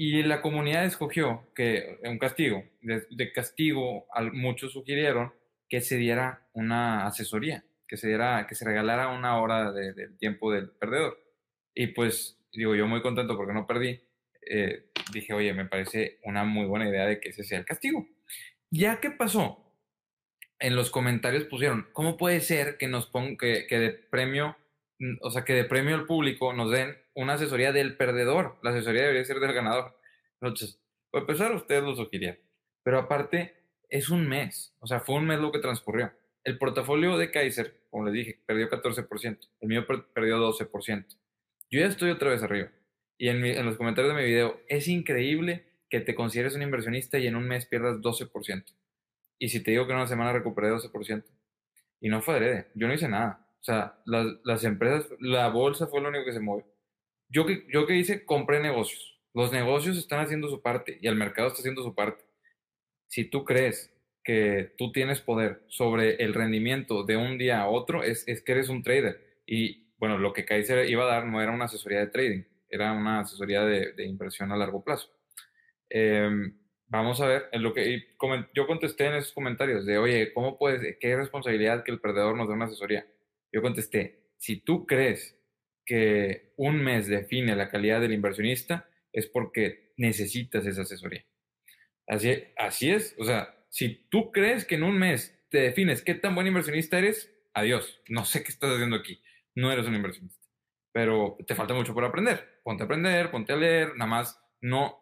Y la comunidad escogió que un castigo. De, castigo, muchos sugirieron que se diera una asesoría, que se diera, que se regalara una hora del tiempo del perdedor. Y pues digo, yo muy contento porque no perdí, eh, dije, oye, me parece una muy buena idea de que ese sea el castigo. Ya que pasó, en los comentarios pusieron, ¿cómo puede ser que nos pongan, que, que de premio, o sea, que de premio al público nos den una asesoría del perdedor? La asesoría debería ser del ganador. Entonces, pues empezar ustedes lo sugirieron. Pero aparte, es un mes, o sea, fue un mes lo que transcurrió. El portafolio de Kaiser, como les dije, perdió 14%, el mío perdió 12%. Yo ya estoy otra vez arriba. Y en, en los comentarios de mi video, es increíble que te consideres un inversionista y en un mes pierdas 12%. Y si te digo que en una semana recuperé 12%. Y no fue adrede, yo no hice nada. O sea, las, las empresas, la bolsa fue lo único que se movió. Yo que, yo que hice, compré negocios. Los negocios están haciendo su parte y el mercado está haciendo su parte. Si tú crees que tú tienes poder sobre el rendimiento de un día a otro, es, es que eres un trader. Y bueno, lo que Kaiser iba a dar no era una asesoría de trading, era una asesoría de, inversión a largo plazo. Em, vamos a ver, en lo que yo contesté en esos comentarios de, oye, ¿cómo puedes, qué responsabilidad que el perdedor nos dé una asesoría? Yo contesté, si tú crees que un mes define la calidad del inversionista, es porque necesitas esa asesoría. Así, es, o sea, si tú crees que en un mes te defines qué tan buen inversionista eres, adiós, no sé qué estás haciendo aquí no eres un inversionista. Pero te falta mucho por aprender. Ponte a aprender, ponte a leer, nada más no,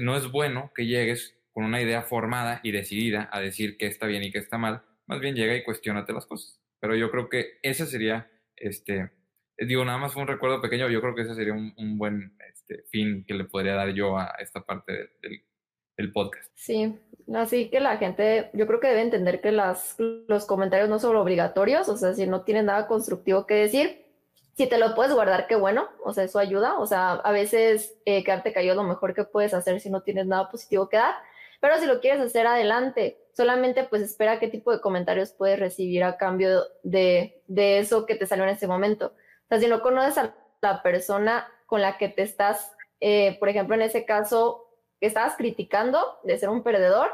no es bueno que llegues con una idea formada y decidida a decir qué está bien y qué está mal. más bien llega y cuestionate las cosas. Pero yo creo que ese sería, este, digo, nada más fue un recuerdo pequeño, yo creo que ese sería un, buen este, fin que le podría dar yo a esta parte del, podcast. Sí, así que la gente, yo creo que debe entender que las, los comentarios no son obligatorios, o sea, si no tienes nada constructivo que decir, si te lo puedes guardar, qué bueno, o sea, eso ayuda, o sea, a veces eh, quedarte es lo mejor que puedes hacer si no tienes nada positivo que dar, pero si lo quieres hacer adelante, solamente pues espera qué tipo de comentarios puedes recibir a cambio de, de eso que te salió en ese momento. O sea, si no conoces a la persona con la que te estás, eh, por ejemplo, en ese caso, que estabas criticando de ser un perdedor,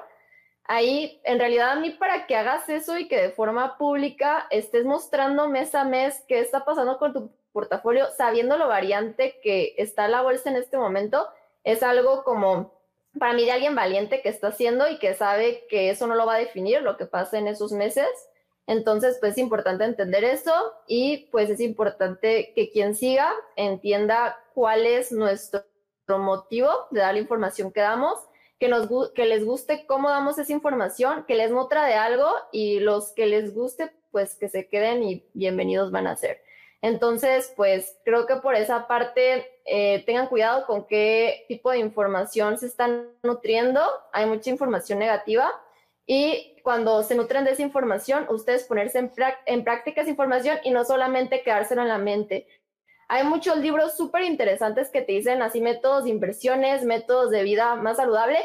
ahí en realidad a mí para que hagas eso y que de forma pública estés mostrando mes a mes qué está pasando con tu portafolio, sabiendo lo variante que está la bolsa en este momento, es algo como para mí de alguien valiente que está haciendo y que sabe que eso no lo va a definir lo que pasa en esos meses. Entonces, pues es importante entender eso y pues es importante que quien siga entienda cuál es nuestro motivo de dar la información que damos, que, les guste cómo damos esa información, que les nutra de algo y los que les guste, pues que se queden y bienvenidos van a ser. Entonces, pues creo que por esa parte eh, tengan cuidado con qué tipo de información se están nutriendo. Hay mucha información negativa y cuando se nutren de esa información, ustedes ponerse en, práctica esa información y no solamente quedárselo en la mente. Hay muchos libros súper interesantes que te dicen así métodos de inversiones, métodos de vida más saludable,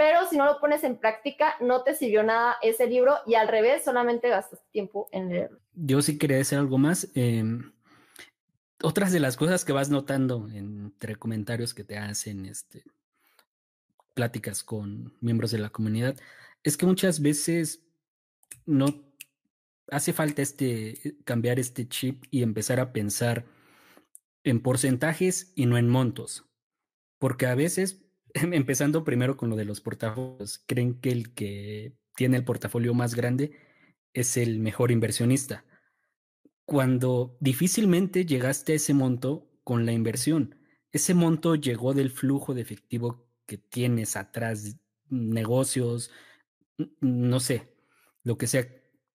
pero si no lo pones en práctica, no te sirvió nada ese libro y al revés, solamente gastas tiempo en leerlo. Yo sí quería decir algo más. Em, otras de las cosas que vas notando entre comentarios que te hacen, este, pláticas con miembros de la comunidad, es que muchas veces no hace falta este cambiar este chip y empezar a pensar en porcentajes y no en montos. Porque a veces, empezando primero con lo de los portafolios, creen que el que tiene el portafolio más grande es el mejor inversionista. Cuando difícilmente llegaste a ese monto con la inversión. Ese monto llegó del flujo de efectivo que tienes atrás, negocios, no sé, lo que sea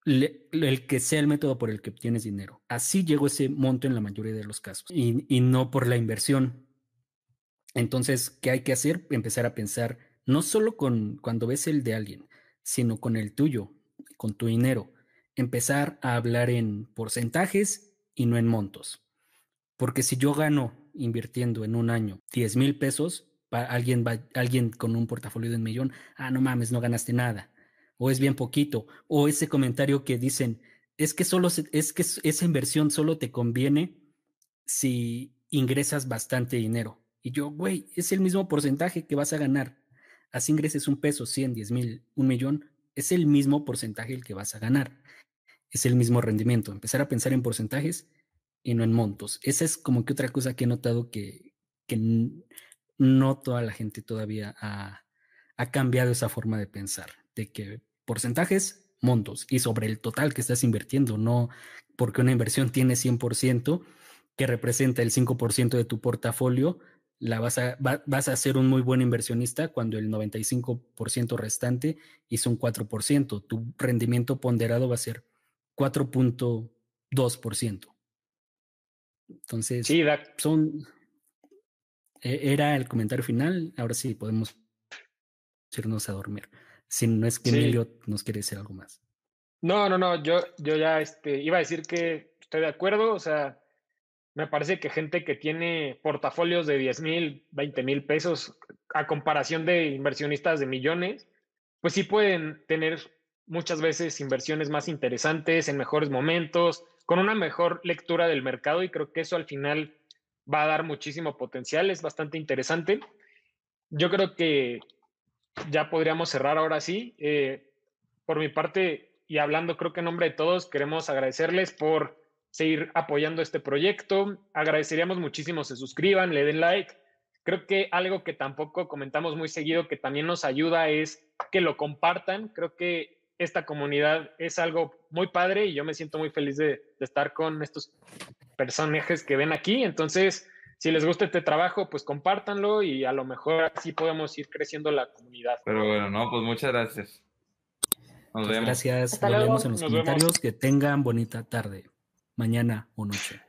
el que sea el método por el que obtienes dinero. Así llegó ese monto en la mayoría de los casos y, no por la inversión. Entonces, ¿qué hay que hacer? Empezar a pensar no solo con cuando ves el de alguien, sino con el tuyo, con tu dinero. Empezar a hablar en porcentajes y no en montos. Porque si yo gano invirtiendo en un año 10 mil pesos, alguien, alguien con un portafolio de un millón, ah, no mames, no ganaste nada o es bien poquito, o ese comentario que dicen, es que solo es que esa inversión solo te conviene si ingresas bastante dinero. Y yo, güey, es el mismo porcentaje que vas a ganar. Así ingreses un peso, 100, 10 mil, un millón, es el mismo porcentaje el que vas a ganar. Es el mismo rendimiento. Empezar a pensar en porcentajes y no en montos. Esa es como que otra cosa que he notado que, que no toda la gente todavía ha, ha cambiado esa forma de pensar de que porcentajes, montos y sobre el total que estás invirtiendo, no porque una inversión tiene 100% que representa el 5% de tu portafolio, la vas a, vas a ser un muy buen inversionista cuando el 95% restante hizo un 4%. Tu rendimiento ponderado va a ser 4.2%. Entonces, sí, son, e, era el comentario final. Ahora sí podemos irnos a dormir. Si no es que Emilio nos quiere decir algo más. No, no, no, yo, yo ya este, iba a decir que estoy de acuerdo, o sea, me parece que gente que tiene portafolios de 10 mil, 20 mil pesos a comparación de inversionistas de millones, pues sí pueden tener muchas veces inversiones más interesantes en mejores momentos, con una mejor lectura del mercado y creo que eso al final va a dar muchísimo potencial, es bastante interesante. Yo creo que ya podríamos cerrar ahora sí. Eh, por mi parte, y hablando creo que en nombre de todos, queremos agradecerles por seguir apoyando este proyecto. Agradeceríamos muchísimo se suscriban, le den like. Creo que algo que tampoco comentamos muy seguido que también nos ayuda es que lo compartan. Creo que esta comunidad es algo muy padre y yo me siento muy feliz de, de estar con estos personajes que ven aquí. Entonces, si les gusta este trabajo, pues compártanlo y a lo mejor así podemos ir creciendo la comunidad. Pero bueno, no, pues muchas gracias. Nos vemos. Gracias. Hasta Nos luego. vemos en los Nos vemos. comentarios. Que tengan bonita tarde, mañana o noche.